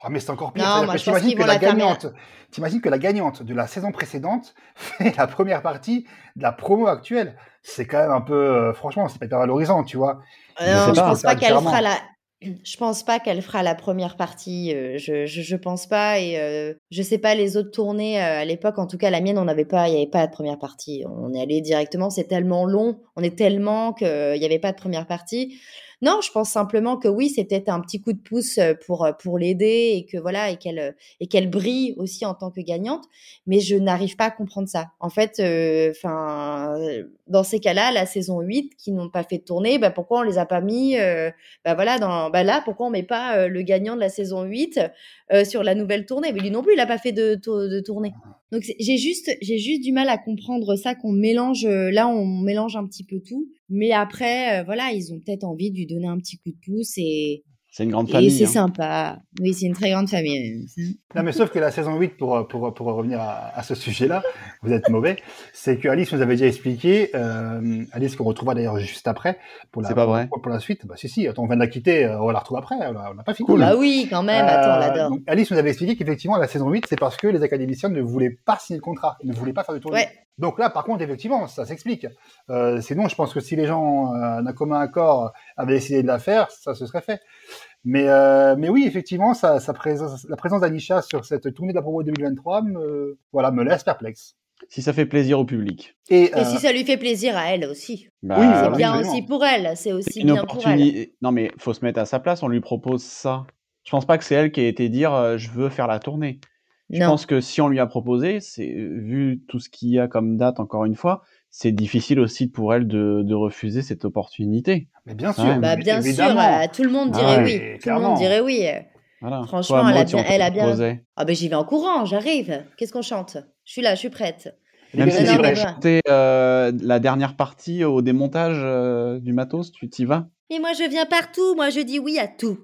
Ah, mais c'est encore pire. T'imagines que la, gagnante, t'imagines que la gagnante de la saison précédente [laughs] fait la première partie de la promo actuelle. C'est quand même un peu, euh, franchement, c'est pas hyper valorisant, tu vois. Euh, non, je pense pas qu'elle fera la. Je pense pas qu'elle fera la première partie. Euh, je, je, je, pense pas et euh, je sais pas les autres tournées euh, à l'époque. En tout cas, la mienne, on n'avait pas, il y avait pas de première partie. On est allé directement. C'est tellement long, on est tellement qu'il y avait pas de première partie. Non, je pense simplement que oui, c'est peut-être un petit coup de pouce euh, pour, euh, pour l'aider et que voilà, et qu'elle euh, et qu'elle brille aussi en tant que gagnante. Mais je n'arrive pas à comprendre ça. En fait, enfin, dans ces cas-là, la saison 8 qui n'ont pas fait de tournée, bah, pourquoi on les a pas mis bah, voilà, dans, bah, là, pourquoi on met pas le gagnant de la saison 8 sur la nouvelle tournée Mais lui non plus, il n'a pas fait de, de tournée. Donc j'ai juste, j'ai juste du mal à comprendre ça qu'on mélange. là, on mélange un petit peu tout. Mais après, voilà, ils ont peut-être envie de lui donner un petit coup de pouce et c'est une grande famille. Et c'est hein. sympa. Oui, c'est une très grande famille. Non, mais sauf que la saison 8, pour, pour, pour revenir à, à ce sujet-là, vous êtes mauvais, c'est que Alice nous avait déjà expliqué, euh, Alice qu'on retrouvera d'ailleurs juste après, pour la, pas vrai. Pour, la suite. Bah, si, si, attends, on vient de la quitter, euh, on la retrouve après, on n'a pas fini. Cool. Bah oui, quand même, attends, on euh, l'adore. Alice nous avait expliqué qu'effectivement, la saison 8, c'est parce que les académiciens ne voulaient pas signer le contrat, ils ne voulaient pas faire de tournée. Ouais. Donc là, par contre, effectivement, ça s'explique. Euh, sinon, je pense que si les gens euh, d'un commun accord avaient décidé de la faire, ça se serait fait. Mais, euh, mais oui, effectivement, ça, ça présence, la présence d'Anisha sur cette tournée de la promo 2023 me, voilà, me laisse perplexe. Si ça fait plaisir au public. Et, euh... si ça lui fait plaisir à elle aussi. Bah, oui, c'est bien aussi pour elle. C'est aussi bien pour elle. Non, mais faut se mettre à sa place. On lui propose ça. Je pense pas que c'est elle qui a été dire euh, je veux faire la tournée. Je pense que si on lui a proposé, c'est vu tout ce qu'il y a comme date, encore une fois, c'est difficile aussi pour elle de, de, refuser cette opportunité. Mais bien sûr, bah, bien sûr, euh, tout le monde dirait oui. Tout le monde dirait oui. Voilà. Franchement, elle, a bien, elle a bien. Ah ben j'y vais en courant, j'arrive. Qu'est-ce qu'on chante? Je suis là, je suis prête. Même si tu chanter euh, la dernière partie au démontage euh, du matos, tu t'y vas? Mais moi, je viens partout. Moi, je dis oui à tout.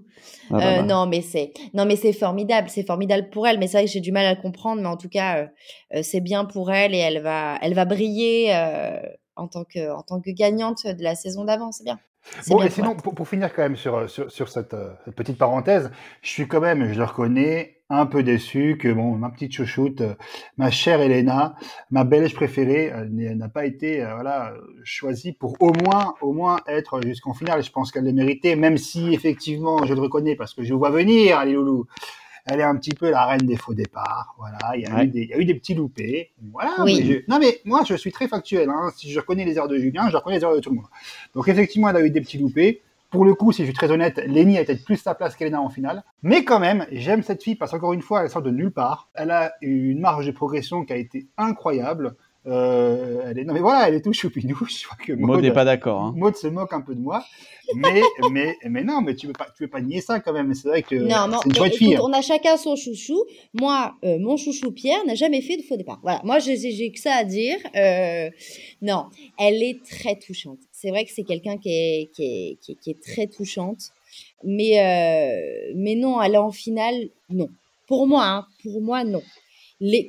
Ah bah euh, bah. Non, mais c'est non, mais c'est formidable. C'est formidable pour elle. Mais c'est vrai que j'ai du mal à le comprendre. Mais en tout cas, euh, c'est bien pour elle et elle va, elle va briller en tant que en tant que gagnante de la saison d'avant. C'est bien. Bon, et sinon, pour, pour, finir quand même sur, sur, sur cette, cette, petite parenthèse, je suis quand même, je le reconnais, un peu déçu que bon, ma petite chouchoute, euh, ma chère Elena, ma belge préférée, n'a pas été euh, voilà choisie pour au moins au moins être jusqu'en finale. Je pense qu'elle le méritait, même si effectivement, je le reconnais parce que je vois venir, allez loulou. Elle est un petit peu la reine des faux départs. Voilà, il y a, eu, des, il y a eu des petits loupés. Voilà. non mais moi, je suis très factuel. Hein. Si je reconnais les erreurs de Julien, je reconnais les erreurs de tout le monde. Donc effectivement, elle a eu des petits loupés. Pour le coup, si je suis très honnête, Lenny a peut-être plus sa place qu'Elena en finale. Mais quand même, j'aime cette fille parce qu'encore une fois, elle sort de nulle part. Elle a une marge de progression qui a été incroyable. Euh, elle est... Non mais voilà, elle est tout choupinou. [laughs] Je crois que Maud n'est pas d'accord. Hein. Maud se moque un peu de moi. Mais, [laughs] mais, mais non, mais tu veux pas, tu veux pas nier ça quand même. C'est vrai que non, c'est une chouette fille. On a chacun son chouchou. Moi, euh, mon chouchou Pierre n'a jamais fait de faux départ. Voilà, moi j'ai que ça à dire. Euh, non, elle est très touchante. C'est vrai que c'est quelqu'un qui est, qui, est, qui, est, qui est très touchante. Mais, euh, mais non, aller en finale, non. Pour moi, hein, pour moi, non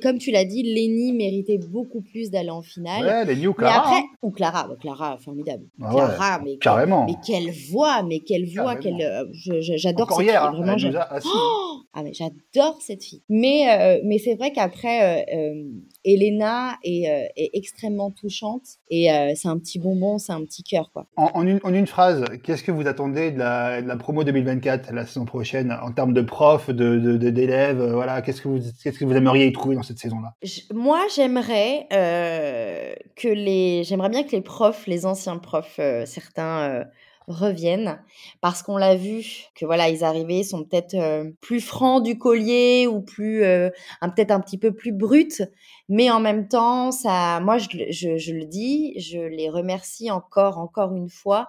comme tu l'as dit, Lenny méritait beaucoup plus d'aller en finale. Ouais, Lenny ou Clara. Mais après, ou Clara, Clara, formidable. Ah Clara, mais carrément. mais quelle voix, mais quelle voix, quelle, euh, j'adore cette fille. Hein, vraiment, oh ah mais j'adore cette fille. Mais euh, mais c'est vrai qu'après, euh, Elena est, est, extrêmement touchante et c'est un petit bonbon, c'est un petit cœur quoi. En, une, en une phrase, qu'est-ce que vous attendez de la, de la promo 2024, la saison prochaine, en termes de profs, de d'élèves, de, voilà, qu'est-ce que vous qu'est-ce que vous aimeriez y trouver dans cette saison-là? Moi, j'aimerais euh, que les, j'aimerais bien que les profs, les anciens profs, euh, certains euh, reviennent. Parce qu'on l'a vu que voilà ils arrivaient sont peut-être plus francs du collier ou plus un peut-être un petit peu plus bruts mais en même temps ça moi je, je, le dis je les remercie encore encore une fois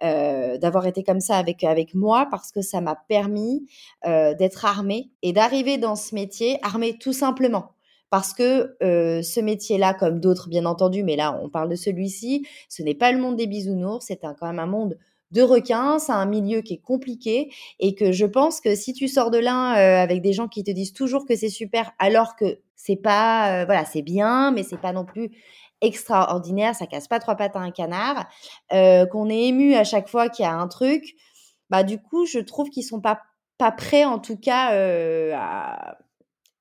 d'avoir été comme ça avec avec moi parce que ça m'a permis d'être armée et d'arriver dans ce métier armée tout simplement. Parce que euh, ce métier-là, comme d'autres bien entendu, mais là on parle de celui-ci, ce n'est pas le monde des bisounours, c'est quand même un monde de requins, c'est un milieu qui est compliqué et que je pense que si tu sors de là euh, avec des gens qui te disent toujours que c'est super alors que c'est pas, euh, voilà, c'est bien, mais c'est pas non plus extraordinaire, ça casse pas trois pattes à un canard, qu'on est ému à chaque fois qu'il y a un truc, bah du coup je trouve qu'ils sont pas pas prêts en tout cas à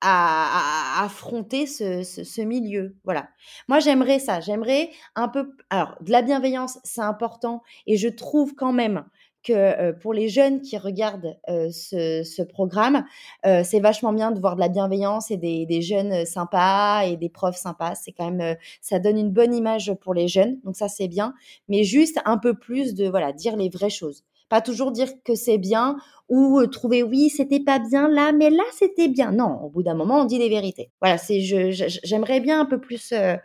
à, affronter ce, milieu. Voilà. Moi, j'aimerais ça. J'aimerais un peu. Alors, de la bienveillance, c'est important. Et je trouve quand même que euh, pour les jeunes qui regardent euh, ce, ce, programme, euh, c'est vachement bien de voir de la bienveillance et des, des jeunes sympas et des profs sympas. C'est quand même, ça donne une bonne image pour les jeunes. Donc ça, c'est bien. Mais juste un peu plus de, voilà, dire les vraies choses Pas toujours dire que c'est bien ou euh, trouver oui, c'était pas bien là, mais là c'était bien. Non, au bout d'un moment, on dit les vérités. Voilà, c'est j'aimerais bien un peu plus euh,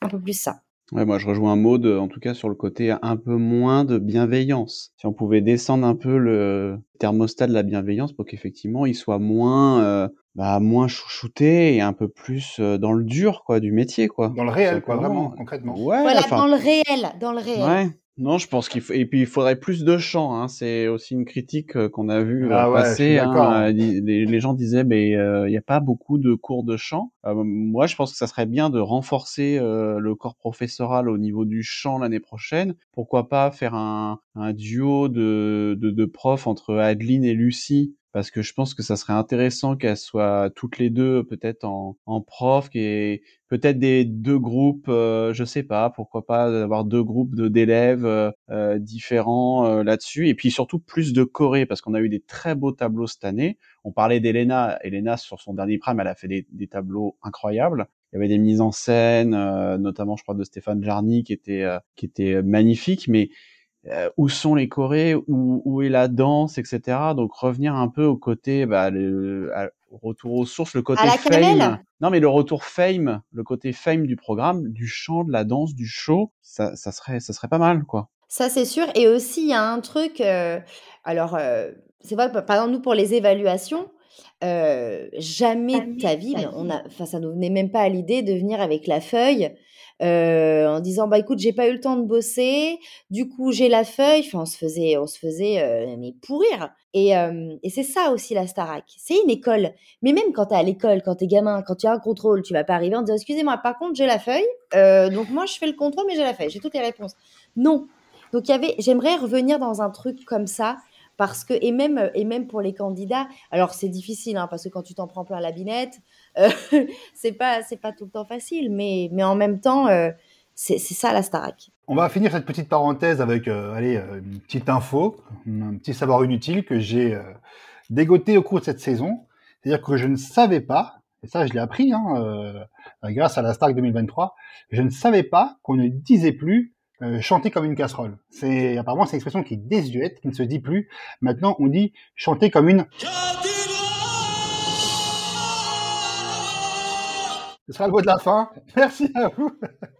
un peu plus ça. Ouais, moi je rejoins Maud, euh, en tout cas sur le côté un peu moins de bienveillance. Si on pouvait descendre un peu le thermostat de la bienveillance pour qu'effectivement il soit moins, euh, bah, moins chouchouté et un peu plus euh, dans le dur quoi du métier quoi. Dans le réel, quoi, vraiment, concrètement. Ouais, Voilà, enfin, dans le réel, dans le réel. ouais. Non, je pense qu'il faut et puis il faudrait plus de chants. Hein. C'est aussi une critique euh, qu'on a vue euh, Ah ouais, passer. d'accord. Hein. Euh, Les, les gens disaient, mais euh, il n'y a pas beaucoup de cours de chant. Euh, moi, je pense que ça serait bien de renforcer euh, le corps professoral au niveau du chant l'année prochaine. Pourquoi pas faire un, un duo de, de, de profs entre Adeline et Lucie parce que je pense que ça serait intéressant qu'elles soient toutes les deux peut-être en, en prof et peut-être des deux groupes, euh, je sais pas, pourquoi pas avoir deux groupes d'élèves euh, euh, différents euh, là-dessus et puis surtout plus de choré parce qu'on a eu des très beaux tableaux cette année. On parlait d'Elena, Elena sur son dernier prime, elle a fait des, des tableaux incroyables. Il y avait des mises en scène, euh, notamment je crois de Stéphane Jarny qui était euh, qui était magnifique, mais euh, où sont les chorés, où, où est la danse, etc. Donc revenir un peu au côté, bah, le, à- au retour aux sources, le côté la fame. cannelle Non, mais le retour fame, le côté fame du programme, du chant, de la danse, du show, ça, ça serait, ça serait pas mal, quoi. Ça, c'est sûr. Et aussi, il y a un truc. euh, alors, euh, c'est vrai, par exemple, nous, pour les évaluations, euh, jamais de ta vie, on a, enfin, ça nous venait même pas à l'idée de venir avec la feuille euh, en disant bah écoute, j'ai pas eu le temps de bosser, du coup j'ai la feuille. Enfin, on se faisait, on se faisait euh, mais pourrir. Et, euh, et c'est ça aussi la Starac. C'est une école. Mais même quand tu es à l'école, quand tu es gamin, quand tu as un contrôle, tu vas pas arriver en disant excusez-moi, par contre j'ai la feuille. Donc moi je fais le contrôle, mais j'ai la feuille, j'ai toutes les réponses. Non. Donc il y avait, j'aimerais revenir dans un truc comme ça parce que et même et même pour les candidats. Alors c'est difficile hein, parce que quand tu t'en prends plein la binette, [laughs] c'est pas c'est pas tout le temps facile, mais mais en même temps euh, c'est c'est ça la Starac. On va finir cette petite parenthèse avec euh, allez, euh, une petite info, un petit savoir inutile que j'ai euh, dégoté au cours de cette saison. C'est-à-dire que je ne savais pas, et ça je l'ai appris hein, euh, grâce à la Stark 2023, je ne savais pas qu'on ne disait plus euh, chanter comme une casserole. C'est apparemment c'est une expression qui est désuète, qui ne se dit plus. Maintenant on dit chanter comme une. Ce sera le mot de la fin. [laughs] Merci à vous.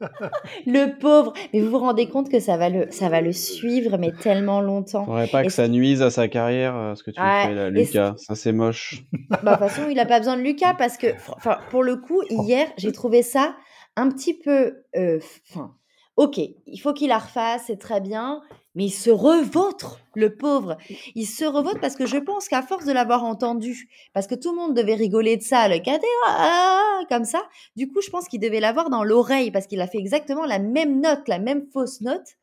[laughs] Le pauvre, mais vous vous rendez compte que ça va le ça va le suivre mais tellement longtemps. Faudrait pas que ça nuise à sa carrière, euh, ce que tu Ouais, fais là, Lucas. Ça, c'est moche. Bah, de toute façon, il a pas besoin de Lucas parce que, enfin, pour le coup, hier, j'ai trouvé ça un petit peu, euh, enfin, ok, il faut qu'il la refasse, c'est très bien, mais il se revautre, le pauvre. Il se revautre parce que je [coughs] pense qu'à force de l'avoir entendu, parce que tout le monde devait rigoler de ça, le cadet, ah, comme ça, du coup, je pense qu'il devait l'avoir dans l'oreille parce qu'il a fait exactement la même note, la même fausse note.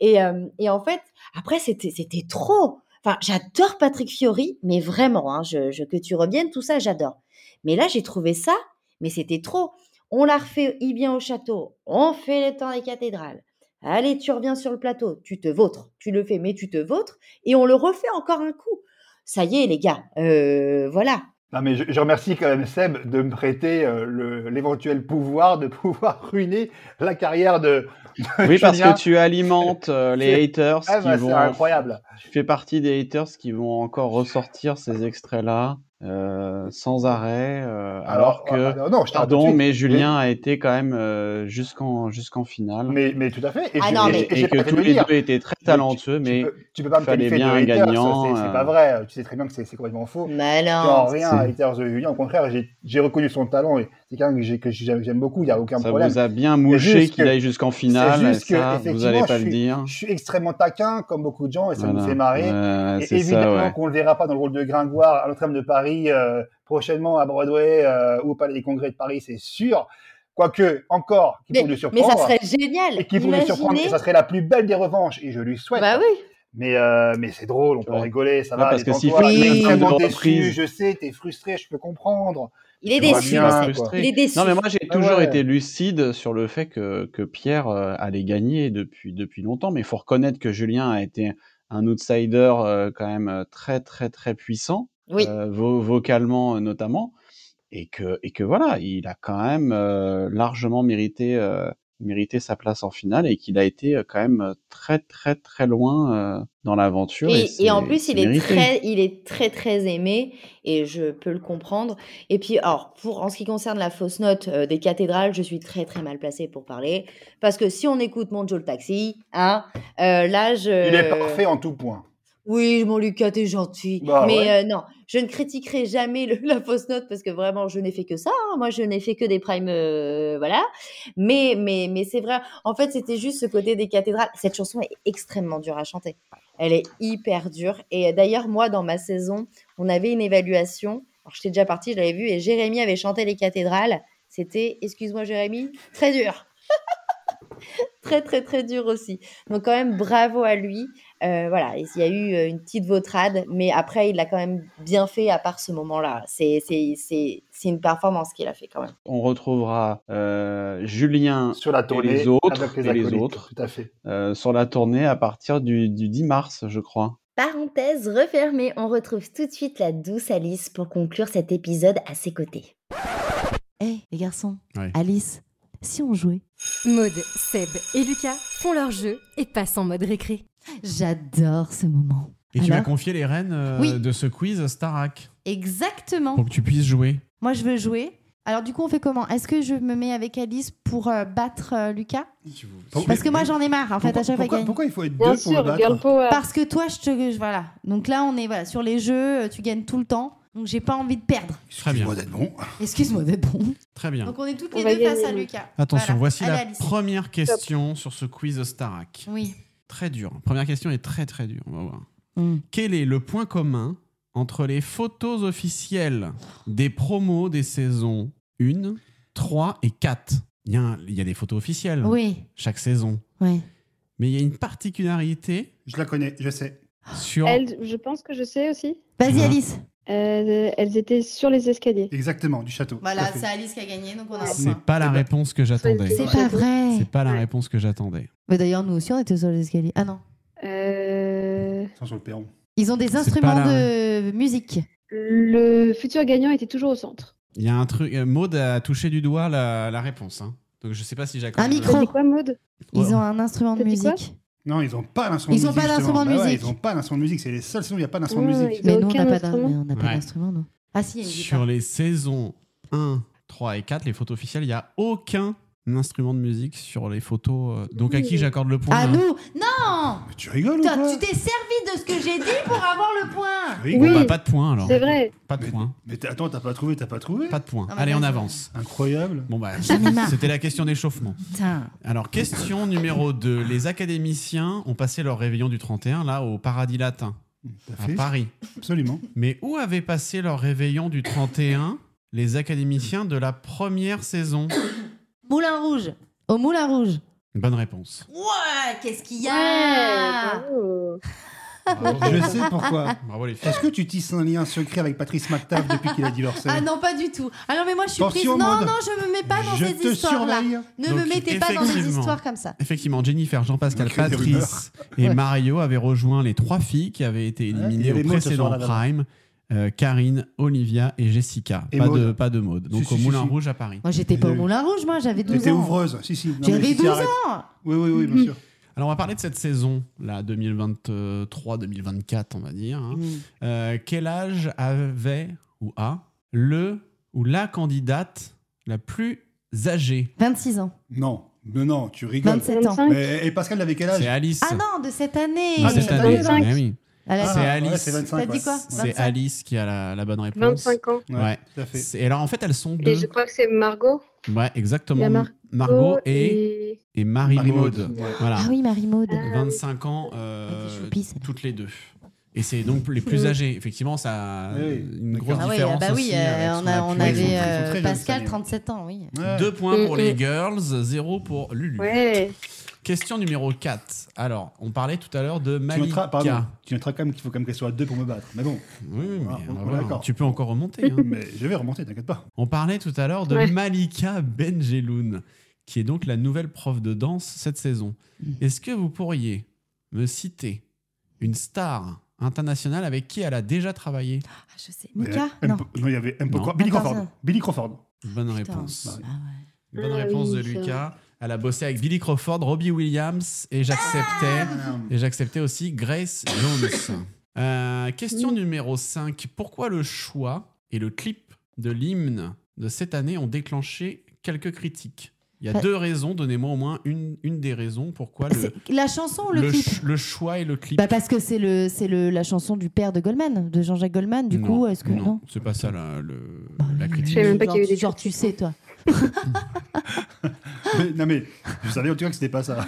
Et, euh, et en fait, après, c'était, trop. Enfin, j'adore Patrick Fiori, mais vraiment, hein, je, je- que tu reviennes, tout ça, j'adore. Mais là, j'ai trouvé ça, mais c'était trop. On la refait, il vient au château, on fait le temps des cathédrales. Allez, tu reviens sur le plateau, tu te vautres, tu le fais, mais tu te vautres, et on le refait encore un coup. Ça y est, les gars, euh, voilà. Non, mais je, je remercie quand même Seb de me prêter euh, l'éventuel pouvoir de [laughs] pouvoir ruiner la carrière de. de Oui, parce que tu alimentes euh, les haters Ah, qui bah, vont. Incroyable. Tu fais partie des haters qui vont encore ressortir ces extraits-là euh, sans arrêt, euh, alors, que. euh, non, je Pardon, mais Julien a été quand même euh, jusqu'en jusqu'en finale. Mais, mais tout à fait. Et, Ah je- non, mais- et et j'ai que tous les dire. deux étaient très Mais talentueux, tu, mais tu peux, tu peux pas me qualifier bien de gagnant, c'est- euh. pas vrai. Tu sais très bien que c'est complètement faux. Mais Non, rien, haters de Julien. Au contraire, j'ai j'ai reconnu son talent et c'est quelqu'un que j'ai- que j'aime beaucoup. Il n'y a aucun ça problème. vous a bien mouché qu'il aille jusqu'en finale. Juste que, ça, vous effectivement, allez pas je le suis, dire. je suis extrêmement taquin, comme beaucoup de gens, et ça me Voilà. fait marrer. Ouais, Et c'est évidemment ça, ouais. qu'on ne le verra pas dans le rôle de Gringoire à Notre-Dame de Paris, euh, prochainement à Broadway euh, ou au Palais des Congrès de Paris, c'est sûr. Quoique, encore, qui Mais, pour le mais surprendre. ça serait génial. Et qui pour le surprendre, et ça serait la plus belle des revanches, et je lui souhaite. Bah oui. Mais, euh, mais c'est drôle, on peut Ouais. rigoler, ça Ouais, va. parce que est une extrêmement déçu, je sais, t'es frustré, je peux comprendre. Il est déçu. bien. Il est déçu. Non, mais moi, j'ai Ah toujours ouais. été lucide sur le fait que, que Pierre euh, allait gagner depuis, depuis longtemps. Mais il faut reconnaître que Julien a été un outsider euh, quand même euh, très, très, très puissant, Oui. euh, vo- vocalement euh, notamment. Et que, et que voilà, il a quand même euh, largement mérité méritait sa place en finale et qu'il a été euh, quand même euh, très très très loin euh, dans l'aventure. Et, en plus, il est, mérité. très, il est très très aimé et je peux le comprendre. Et puis, alors, pour en ce qui concerne la fausse note euh, des cathédrales, je suis très très mal placée pour parler parce que si on écoute mon Joe le taxi, hein, euh, là je. Il est parfait en tout point. Oui, mon Lucas, t'es gentil. Bah mais euh, non, je ne critiquerai jamais le- [laughs] la fausse note parce que vraiment, je n'ai fait que ça. hein. Moi, je n'ai fait que des primes, euh, voilà. Mais, mais, mais c'est vrai. En fait, c'était juste ce côté des cathédrales. Cette chanson est extrêmement dure à chanter. Elle est hyper dure. Et d'ailleurs, moi, dans ma saison, on avait une évaluation. Alors, j'étais déjà partie, je l'avais vu, et Jérémy avait chanté les cathédrales. C'était, excuse-moi, Jérémy, très dur. [laughs] très, très, très dur aussi. Donc, quand même, bravo à lui. Euh, voilà, il y a eu euh, une petite vautrade, mais après, il l'a quand même bien fait à part ce moment-là. C'est c'est- c'est- c'est une performance qu'il a fait quand même. On retrouvera euh, Julien Sur la et tournée, les autres, avec les et les autres Tout à fait. euh, sur la tournée à partir du, du 10 mars, je crois. Parenthèse refermée, on retrouve tout de suite la douce Alice pour conclure cet épisode à ses côtés. Eh, les garçons, Ouais. Alice, si on jouait? Maud, Seb et Lucas font leur jeu et passent en mode récré. J'adore ce moment. Et tu m'as confié les rênes euh, Oui. de ce quiz Starac Exactement. pour que tu puisses jouer. Moi, je veux jouer. Alors, du coup, on fait comment? Est-ce que je me mets avec Alice pour euh, battre euh, Lucas? Pourquoi- Parce que moi, j'en ai marre, en fait, pourquoi, à chaque fois pourquoi, gagne. pourquoi il faut être Bien deux pour sûr, me battre? Parce que toi, je te. je- Voilà. Donc là, on est voilà, sur les jeux, tu gagnes tout le temps. Donc, j'ai pas envie de perdre. Très bien. Excuse-moi d'être bon. Excuse-moi d'être bon. Très bien. Donc, on est toutes On les deux face à. Lucas. Attention, Voilà. voici Allez, la Alice. première question sur ce quiz Starac. Oui. Très dur. Première question est très très dure. On va voir. Mm. Quel est le point commun entre les photos officielles des promos des saisons 1, 3 et 4 Il y a, il y a des photos officielles Oui. chaque saison. Oui. Mais il y a une particularité Je la connais, je sais. sur. Elles, je pense que je sais aussi. Vas-y, Ah. Alice. Euh, elles étaient sur les escaliers. Exactement, du château. Voilà, c'est Alice qui a gagné, donc on a un C'est point. pas la réponse que j'attendais. C'est pas vrai. C'est pas la réponse que j'attendais. Mais d'ailleurs, nous aussi, on était sur les escaliers. Ah non. Euh, Ils sont sur le perron. Ils ont des instruments de musique. le futur gagnant était toujours au centre. Il y a un truc. euh, Maud a touché du doigt la, la réponse. hein. Donc je sais pas si j'accorde. Un micro. Quoi, Maud Ils Ouais. ont un instrument de musique. Non, ils n'ont pas d'instrument de Ils ont musique. pas d'instrument de Bah ouais, musique. ils n'ont pas d'instrument de musique. C'est les seules saisons où il n'y a pas d'instrument de musique. ils Mais nous, on n'a aucun pas Ouais. d'instrument, nous. Ah si, il y a une Sur les saisons 1, 3 et 4, les photos officielles, il n'y a aucun instrument de musique sur les photos. euh, Donc à qui j'accorde le point À là nous Non Mais tu rigoles ou Toi, quoi Tu t'es servi de ce que j'ai dit pour avoir le point Tu rigoles Bon, Oui. bah, Pas de point alors. C'est vrai. Pas de point. Mais t'as- attends, t'as pas trouvé, t'as pas trouvé Pas de point. Ah bah, Allez, on vas-y. avance. Incroyable. Bon bah, J'en ai marre. c'était la question d'échauffement. Putain. Alors, question numéro 2. Les académiciens ont passé leur réveillon du 31 là au Paradis Latin, T'as à fait Paris. Absolument. Mais où avaient passé leur réveillon du 31 les académiciens de la première saison? Moulin Rouge. Au Moulin Rouge. Bonne réponse. Ouais, qu'est-ce qu'il y Ouais, a bravo. Je sais [laughs] pourquoi. Bravo les filles. Est-ce que tu tisses un lien secret avec Patrice McTaff depuis qu'il a divorcé Ah non, pas du tout. Ah non, mais moi je suis prise. Non, non, je me mets pas dans Je ces histoires-là. Ne Donc, me mettez pas dans des histoires comme ça. Effectivement, Jennifer, Jean-Pascal, Patrice et Ouais. Mario avaient rejoint les trois filles qui avaient été éliminées au précédent Prime. Euh, Karine, Olivia et Jessica. Et pas, Maud. de, pas de mode. Donc Si, au si, Moulin si. Rouge à Paris. Moi j'étais pas au T'étais- Moulin Rouge, moi j'avais 12 T'étais ans. ouvreuse, si, si. Non, J'avais si, si, 12 arrête. ans. Oui, oui, oui, bien sûr. Alors on va parler de cette saison, là, 2023-2024, on va dire. hein. Mm. Euh, quel âge avait ou a le ou la candidate la plus âgée? 26 ans. Non, mais non, tu rigoles. 27 ans. 25. Mais, et Pascal avait quel âge? C'est Alice. Ah non, de cette année. De Ah, cette année. 25. Eh oui. A Ah, c'est ouais, Alice. c'est 25. T'as dit ouais. quoi C'est 25. Alice qui a la, la bonne réponse. 25 ans. Ouais, Ouais. tout à fait. C'est- Et alors en fait elles sont Et deux. je crois que c'est Margot. Ouais, exactement. A Mar- Margot et, et Marie-Maude. Marie-Maude, ouais. Voilà. Ah oui, Marie-Maude. Ah. 25 ans euh, toutes les deux. Et c'est donc les plus [laughs] âgés. Effectivement, ça a Oui, oui. une D'accord. grosse Ah différence bah oui, euh, on, a, avait euh, Pascal, cette année. 37 ans, oui. Ouais. Deux points pour Mm, les mm. girls, zéro pour Lulu. Ouais. Question numéro 4. Alors, on parlait tout à l'heure de Tu Malika. noteras, pardon, tu noteras quand même qu'il faut quand même qu'elle soit à deux pour me battre. Mais bon, Oui, mais Ah, on- on d'accord. tu peux encore remonter. hein. [laughs] mais je vais remonter, t'inquiète pas. On parlait tout à l'heure de Ouais. Malika Benjeloun, qui est donc la nouvelle prof de danse cette saison. Mm. Est-ce que vous pourriez me citer une star internationale avec qui elle a déjà travaillé? Ah, je sais. Mika? Mais, Non. Il y avait. Billy Crawford. Billy Crawford. Bonne Putain. réponse. Ah ouais. Bonne Ah réponse oui, de Lucas. Elle a bossé avec Billy Crawford, Robbie Williams et j'acceptais et j'acceptais aussi Grace Jones. [laughs] Euh, question numéro 5. Pourquoi le choix et le clip de l'hymne de cette année ont déclenché quelques critiques? Il y a Bah- deux raisons. Donnez-moi au moins une, une des raisons pourquoi le, La chanson ou le, le, clip? ch- le choix et le clip. Bah parce que c'est le c'est le la chanson du père de Goldman, de Jean-Jacques Goldman. Du Non, coup, est-ce que non, c'est pas ça la, le- Bah, la critique. savais même pas qu'il y avait tu- des genre, tu sais toi. [laughs] Mais- non mais je savais en tout cas que c'était pas ça.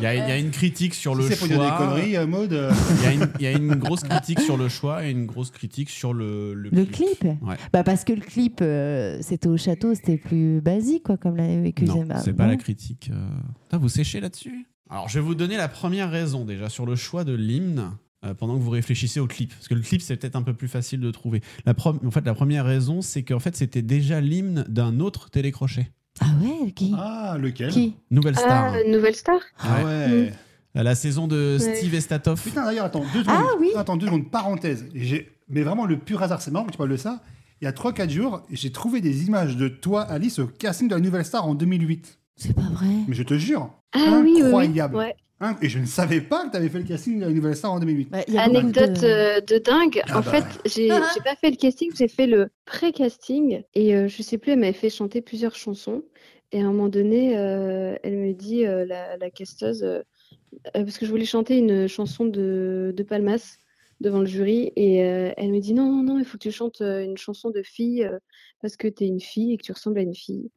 Il y, a- il y a une critique sur Si le c'est pour dire des choix. conneries, euh, Maud. euh, Il y, a une- il y a une grosse critique sur le choix et une grosse critique sur le, le Le clip. clip Ouais. Bah parce que le clip euh, c'était au château, c'était plus basique quoi comme l'avait vécu Non, c'est pas la critique. euh. Putain, vous séchez là-dessus? Alors, je vais vous donner la première raison déjà sur le choix de l'hymne euh, pendant que vous réfléchissez au clip. Parce que le clip, c'est peut-être un peu plus facile de trouver. La En fait, la première raison, c'est qu'en fait, c'était déjà l'hymne d'un autre télécrochet. Ah ouais, qui? Ah, lequel? Qui? Nouvelle Star. Ah, Nouvelle Star? Ah ouais. À La saison de Ouais. Steve Estatoff. Putain, d'ailleurs, attends, deux secondes. Ah oui. Attends, deux secondes, parenthèse. Mais vraiment, le pur hasard, c'est marrant que tu parles de ça. Il y a 3-4 jours, j'ai trouvé des images de toi, Alice, au casting de la Nouvelle Star en 2008. C'est pas vrai. Mais je te jure, Ah oui, oui, oui. incroyable. Ouais. Hein, et je ne savais pas que tu avais fait le casting de la Nouvelle Star en 2008. Bah, Anecdote de- euh, de dingue. Ah en bah. fait, j'ai j'ai pas fait le casting, j'ai fait le pré-casting. Et euh, je sais plus, elle m'avait fait chanter plusieurs chansons. Et à un moment donné, euh, elle me dit, euh, la, la casteuse, parce que je voulais chanter une chanson de, de Palmas devant le jury. Et euh, elle me dit, non, non, non, il faut que tu chantes une chanson de fille euh, parce que tu es une fille et que tu ressembles à une fille.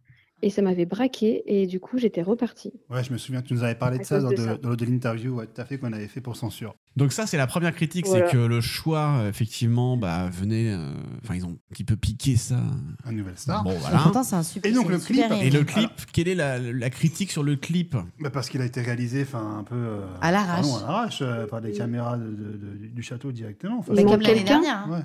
Et ça m'avait braqué. Et du coup, j'étais repartie. Ouais, je me souviens, tu nous avais parlé de ça dans, de de- ça. dans le de l'interview ouais, tout à fait qu'on avait fait pour censure. Donc ça, c'est la première critique, Voilà. c'est que le choix, effectivement, bah, venait... euh, Enfin, ils ont un petit peu piqué ça. La Nouvelle Star. Bon, voilà. Pourtant c'est un super. Et donc, le clip- Et le clip, quelle est la, la critique sur le clip? Bah, parce qu'il a été réalisé enfin, un peu. euh, À l'arrache. pardon, à l'arrache, euh, par des caméras de- de- de- du château directement. Enfin, Mais Il comme l'année quelqu'un dernière. hein. ouais.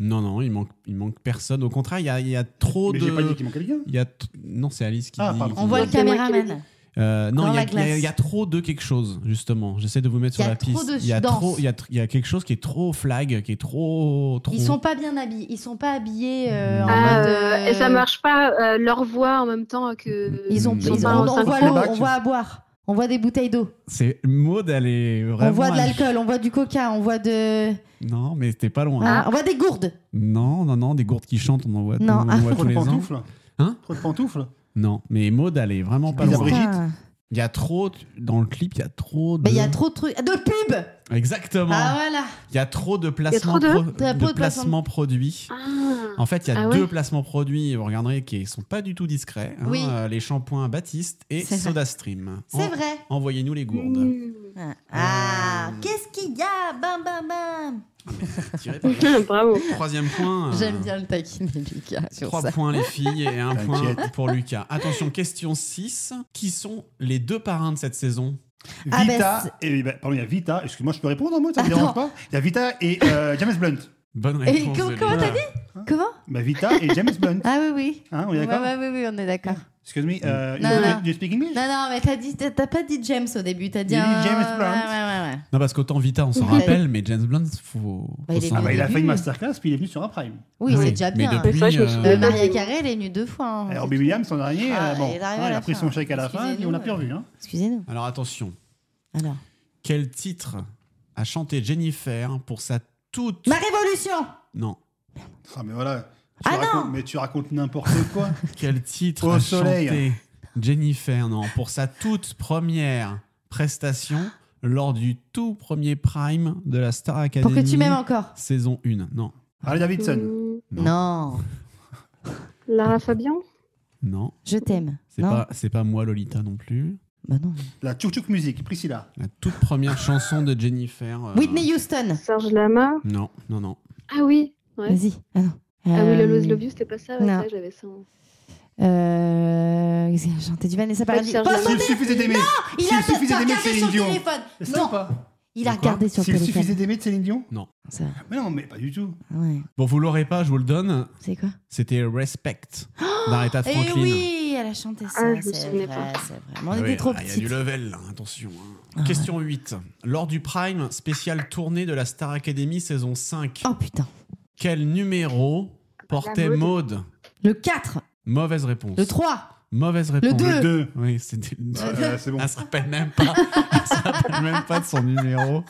Non, non, il manque, il manque personne. Au contraire, il y a, il y a trop Mais de... j'ai pas dit qu'il manquait quelqu'un. Il y a t- Non, c'est Alice qui Ah, dit... pardon. On voit le caméraman. Euh, non, il y, la a- il y a- glace. il y a trop de quelque chose, justement. J'essaie de vous mettre sur la piste. de il, y a trop, il, y a, tr- il y a quelque chose qui est trop flag, qui est trop. trop... Ils sont pas bien habillés. Ils sont pas habillés euh, en Ah, mode. euh, euh, Et ça marche pas, euh, leur voix en même temps que. Ils ont. Ils ils ont- pas on, voit on voit à boire. On voit des bouteilles d'eau. C'est Maud, elle est vraiment. On voit de l'alcool. On voit du coca. On voit de. Non, mais t'es pas loin. Ah, on voit des gourdes. Non, non, non, des gourdes qui chantent, on en voit, Non. on en voit Trop tous de les ans. pantoufles. Hein? Trop de pantoufles. Non, mais Maud, elle est vraiment pas loin. Brigitte. Il y a trop, dans le clip, il y a trop de. Mais il y a trop de trucs. De pub Exactement. Ah voilà Il y a trop de placements, de- pro- Trop de de placements. produits. Ah. En fait, il y a Ah deux ouais placements produits, vous regarderez, qui sont pas du tout discrets. hein, Oui. euh, les shampoings Baptiste et. SodaStream. C'est En- vrai. Envoyez-nous les gourdes. Mmh. Ah, Euh, qu'est-ce qu'il y a? Bam bam bam. [laughs] Bravo. Troisième point. euh, J'aime bien le taquiner Lucas sur Trois ça. points les filles et un point pour Lucas. Attention, question 6. Qui sont les deux parrains de cette saison? Ah, Vita, bah, et, bah, pardon, il y a Vita, excuse-moi, je peux répondre en mot, ça ne dérange pas? Il y a Vita et euh, James Blunt. Bonne réponse. comment t'as Comment? Bah, Vita et James Blunt. Ah oui, oui. Hein, on est Ouais, d'accord ouais, oui, oui, on est d'accord. Excuse me, uh, Non, you, non. you speak English? Non, non, mais t'as dit, t'as t'as pas dit James au début, t'as dit J'ai dit un- James Blunt? Ouais, ouais, ouais, ouais. Non, parce qu'autant Vita, on s'en rappelle, mais James Blunt, faut. Bah, il Ah bah, il a fait une masterclass, puis il est venu sur un prime. Oui, Ah c'est déjà mais bien. depuis, je me euh. Euh, Maria Carré, elle est venue deux fois. hein. Et Robbie Williams, son dernier, Ah, euh, bon, il hein, a pris son chèque à la fin, et on l'a plus revu. Hein. Excusez-nous. Alors attention, Alors. quel titre a chanté Jennifer pour sa toute. Ma révolution Non. Ah, mais voilà. Tu Ah racontes, non mais tu racontes n'importe quoi. [laughs] Quel titre Au a soleil. chanté Jennifer Non, pour sa toute première prestation lors du tout premier prime de la Star Academy. Pour que tu m'aimes encore. Saison 1. Non. Harley Davidson. Mmh. Non. [laughs] Lara Fabian Non. Je t'aime. C'est Non. pas, c'est pas moi Lolita non plus. Bah non. La Tchouk Tchouk Music, Priscilla. La toute première chanson de Jennifer. euh, Whitney Houston. Serge Lama Non, non, non. Ah oui ouais. Vas-y. Ah non. Ah oui, Euh, le Lose Love You, c'était pas ça ouais, non. vrai, j'avais ça. en- Euh... qu'il a chanté du Vanessa Paradis. Pas Lama. S'il suffisait d'aimer. Il S'il a suffisait d'aimer regardé Céline sur Dion. le téléphone. C'est ça ou Non. pas Il a regardé sur le S'il téléphone. suffisait d'aimer de Céline Dion Ça, Mais non, mais pas du tout. ouais. Bon, vous l'aurez pas, je vous le donne. C'est quoi? C'était Respect d'Aretha Eh Franklin. oui, elle a chanté ça. Ah, c'est vrai, c'est vrai. On Ah était trop ah, Il y a du level, là, attention. hein. Ah Question 8. Lors du Prime spécial tournée de la Star Academy saison 5, Oh putain. quel numéro portait Maude Le 4, Mauvaise réponse. le 3. Mauvaise réponse. deux. Le 2. Oui, c'était. C'est bon. Elle se rappelle même pas. Elle se rappelle même pas de son numéro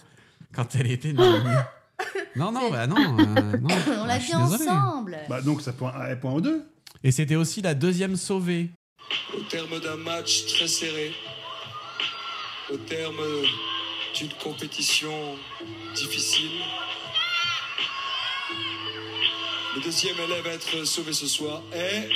quand elle était. Non, non, bah non. euh, non. [coughs] On Ah, l'a suis désolé. ensemble. Bah, donc ça point, un point au 2. Et c'était aussi la deuxième sauvée. Au terme d'un match très serré, au terme d'une compétition difficile, le deuxième élève à être sauvé ce soir est.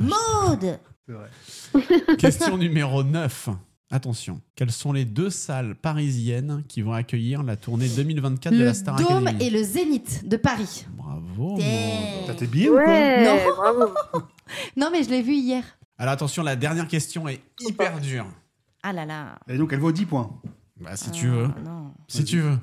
Maude C'est vrai. [laughs] Question numéro 9. Attention, quelles sont les deux salles parisiennes qui vont accueillir la tournée 2024 de la Star Dôme Academy et le Zénith de Paris. Bravo. T'as tes billets ou quoi Ouais, Non. bravo. [laughs] Non, mais je l'ai vu hier. Alors attention, la dernière question est hyper dure. Ah là là. Et donc elle vaut 10 points. Bah, si tu veux. Ah, non. Si tu veux.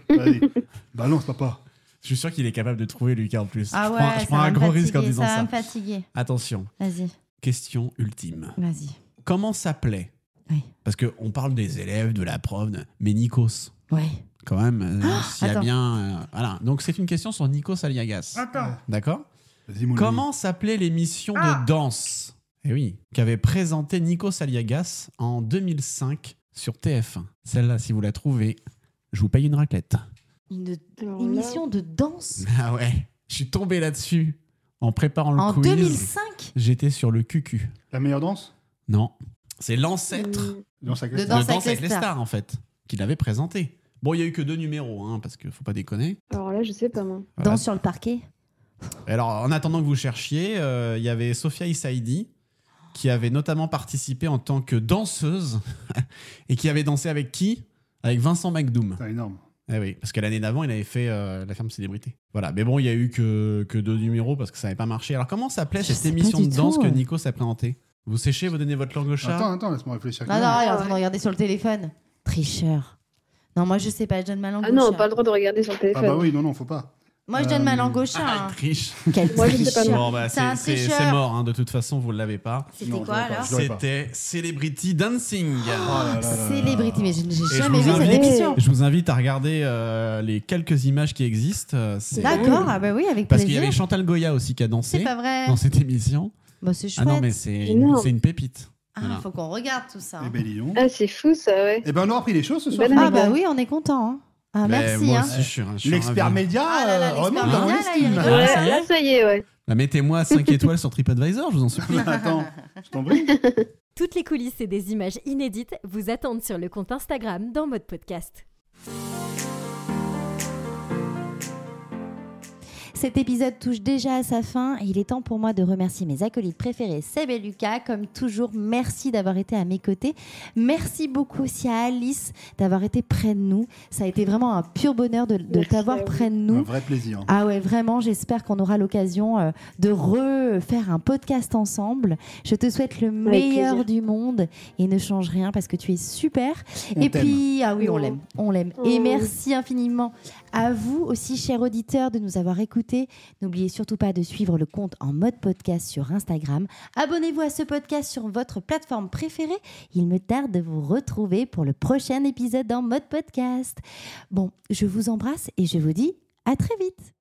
Bah non, c'est papa. Je suis sûr qu'il est capable de trouver Lucas en plus. Ah je ouais, prends, je prends un gros risque en disant ça. va ça. me fatiguer. Attention, Vas-y, question ultime. vas-y. Comment s'appelait Oui. Parce qu'on parle des élèves, de la prof, de- mais Nikos, Ouais. quand même, euh, s'il y a bien. euh, voilà. Donc c'est une question sur Nikos Aliagas. Attends. D'accord Vas-y, mon Comment s'appelait l'émission Ah. de danse Eh oui, qu'avait présenté Nikos Aliagas en 2005 sur TF1. Celle-là, si vous la trouvez, je vous paye une raclette. Une émission de danse Ah ouais, je suis tombé là-dessus en préparant le en quiz. 2005 J'étais sur le cucu. La meilleure danse? Non, c'est l'ancêtre Hum, Danse avec De les de stars. Danse avec les stars. en fait, qu'il avait présenté. Bon, il y a eu que deux numéros, hein, parce qu'il faut pas déconner. Alors là, je sais pas moi. Voilà. Danse sur le parquet Et Alors, en attendant que vous cherchiez, euh, il y avait Sophia Issaidi, qui avait notamment participé en tant que danseuse, [laughs] et qui avait dansé avec qui? Avec Vincent McDoom. C'est énorme. Eh oui, parce que l'année d'avant, il avait fait euh, La ferme célébrité. Voilà, mais bon, il y a eu que, que deux numéros parce que ça n'avait pas marché. Alors, comment s'appelait cette émission de danse tout. que Nico s'est présenté Vous séchez, vous donnez votre langue au chat? Attends, attends, laisse-moi réfléchir. Non, non, il est en Ah train de regarder sur le téléphone. Tricheur. Non, moi je sais pas, je donne ma langue Ah au non, chat. pas le droit de regarder sur le Ah téléphone. bah oui, non, non, faut pas. Moi je donne ma Euh, langue au chat. Ah, hein. il triche. [laughs] Quel Moi, je sais pas tricheur. Bon, bah, C'est un c'est c'est- tricheur. c'est mort, hein, de toute façon, vous ne l'avez pas. C'était Non, quoi alors. C'était Celebrity Dancing. Oh là là là là. Célébrité, mais je n'ai jamais vu cette invite- émission. Je vous invite à regarder euh, les quelques images qui existent. euh, c'est- D'accord, ah bah oui, avec Parce qu'il y avait Chantal Goya aussi qui a dansé C'est pas vrai. dans cette émission. Bah, c'est Ah chouette. non, mais c'est une pépite. Ah, Voilà. faut qu'on regarde tout ça. Eh hein. ben. Ah, c'est fou ça, ouais. Eh ben, on aura appris des choses ce soir. Ah bah oui, on est content. Ah Mais merci. moi hein. aussi, je suis, je suis L'expert média Ah là là, l'expert remonte média, dans mon là, il estime. rigole. Ouais, ça y est là, ça y est, ouais. Bah, Mettez-moi 5 [laughs] étoiles sur TripAdvisor, je vous en supplie. [laughs] Attends, je t'en prie. [laughs] Toutes les coulisses et des images inédites vous attendent sur le compte Instagram dans Mode Podcast. Cet épisode touche déjà à sa fin et il est temps pour moi de remercier mes acolytes préférés, Seb et Lucas. Comme toujours, merci d'avoir été à mes côtés. Merci beaucoup aussi à Alice d'avoir été près de nous. Ça a été vraiment un pur bonheur de, t'avoir près de Un nous. vrai plaisir. Ah ouais, vraiment, j'espère qu'on aura l'occasion euh, de refaire un podcast ensemble. Je te souhaite le meilleur plaisir. du monde et ne change rien parce que tu es super. On et puis, ah oui, on l'aime, on l'aime. Et Oh. merci infiniment à vous aussi, chers auditeurs, de nous avoir écoutés. N'oubliez surtout pas de suivre le compte en mode podcast sur Instagram. Abonnez-vous à ce podcast sur votre plateforme préférée. Il me tarde de vous retrouver pour le prochain épisode en mode podcast. Bon, je vous embrasse et je vous dis à très vite.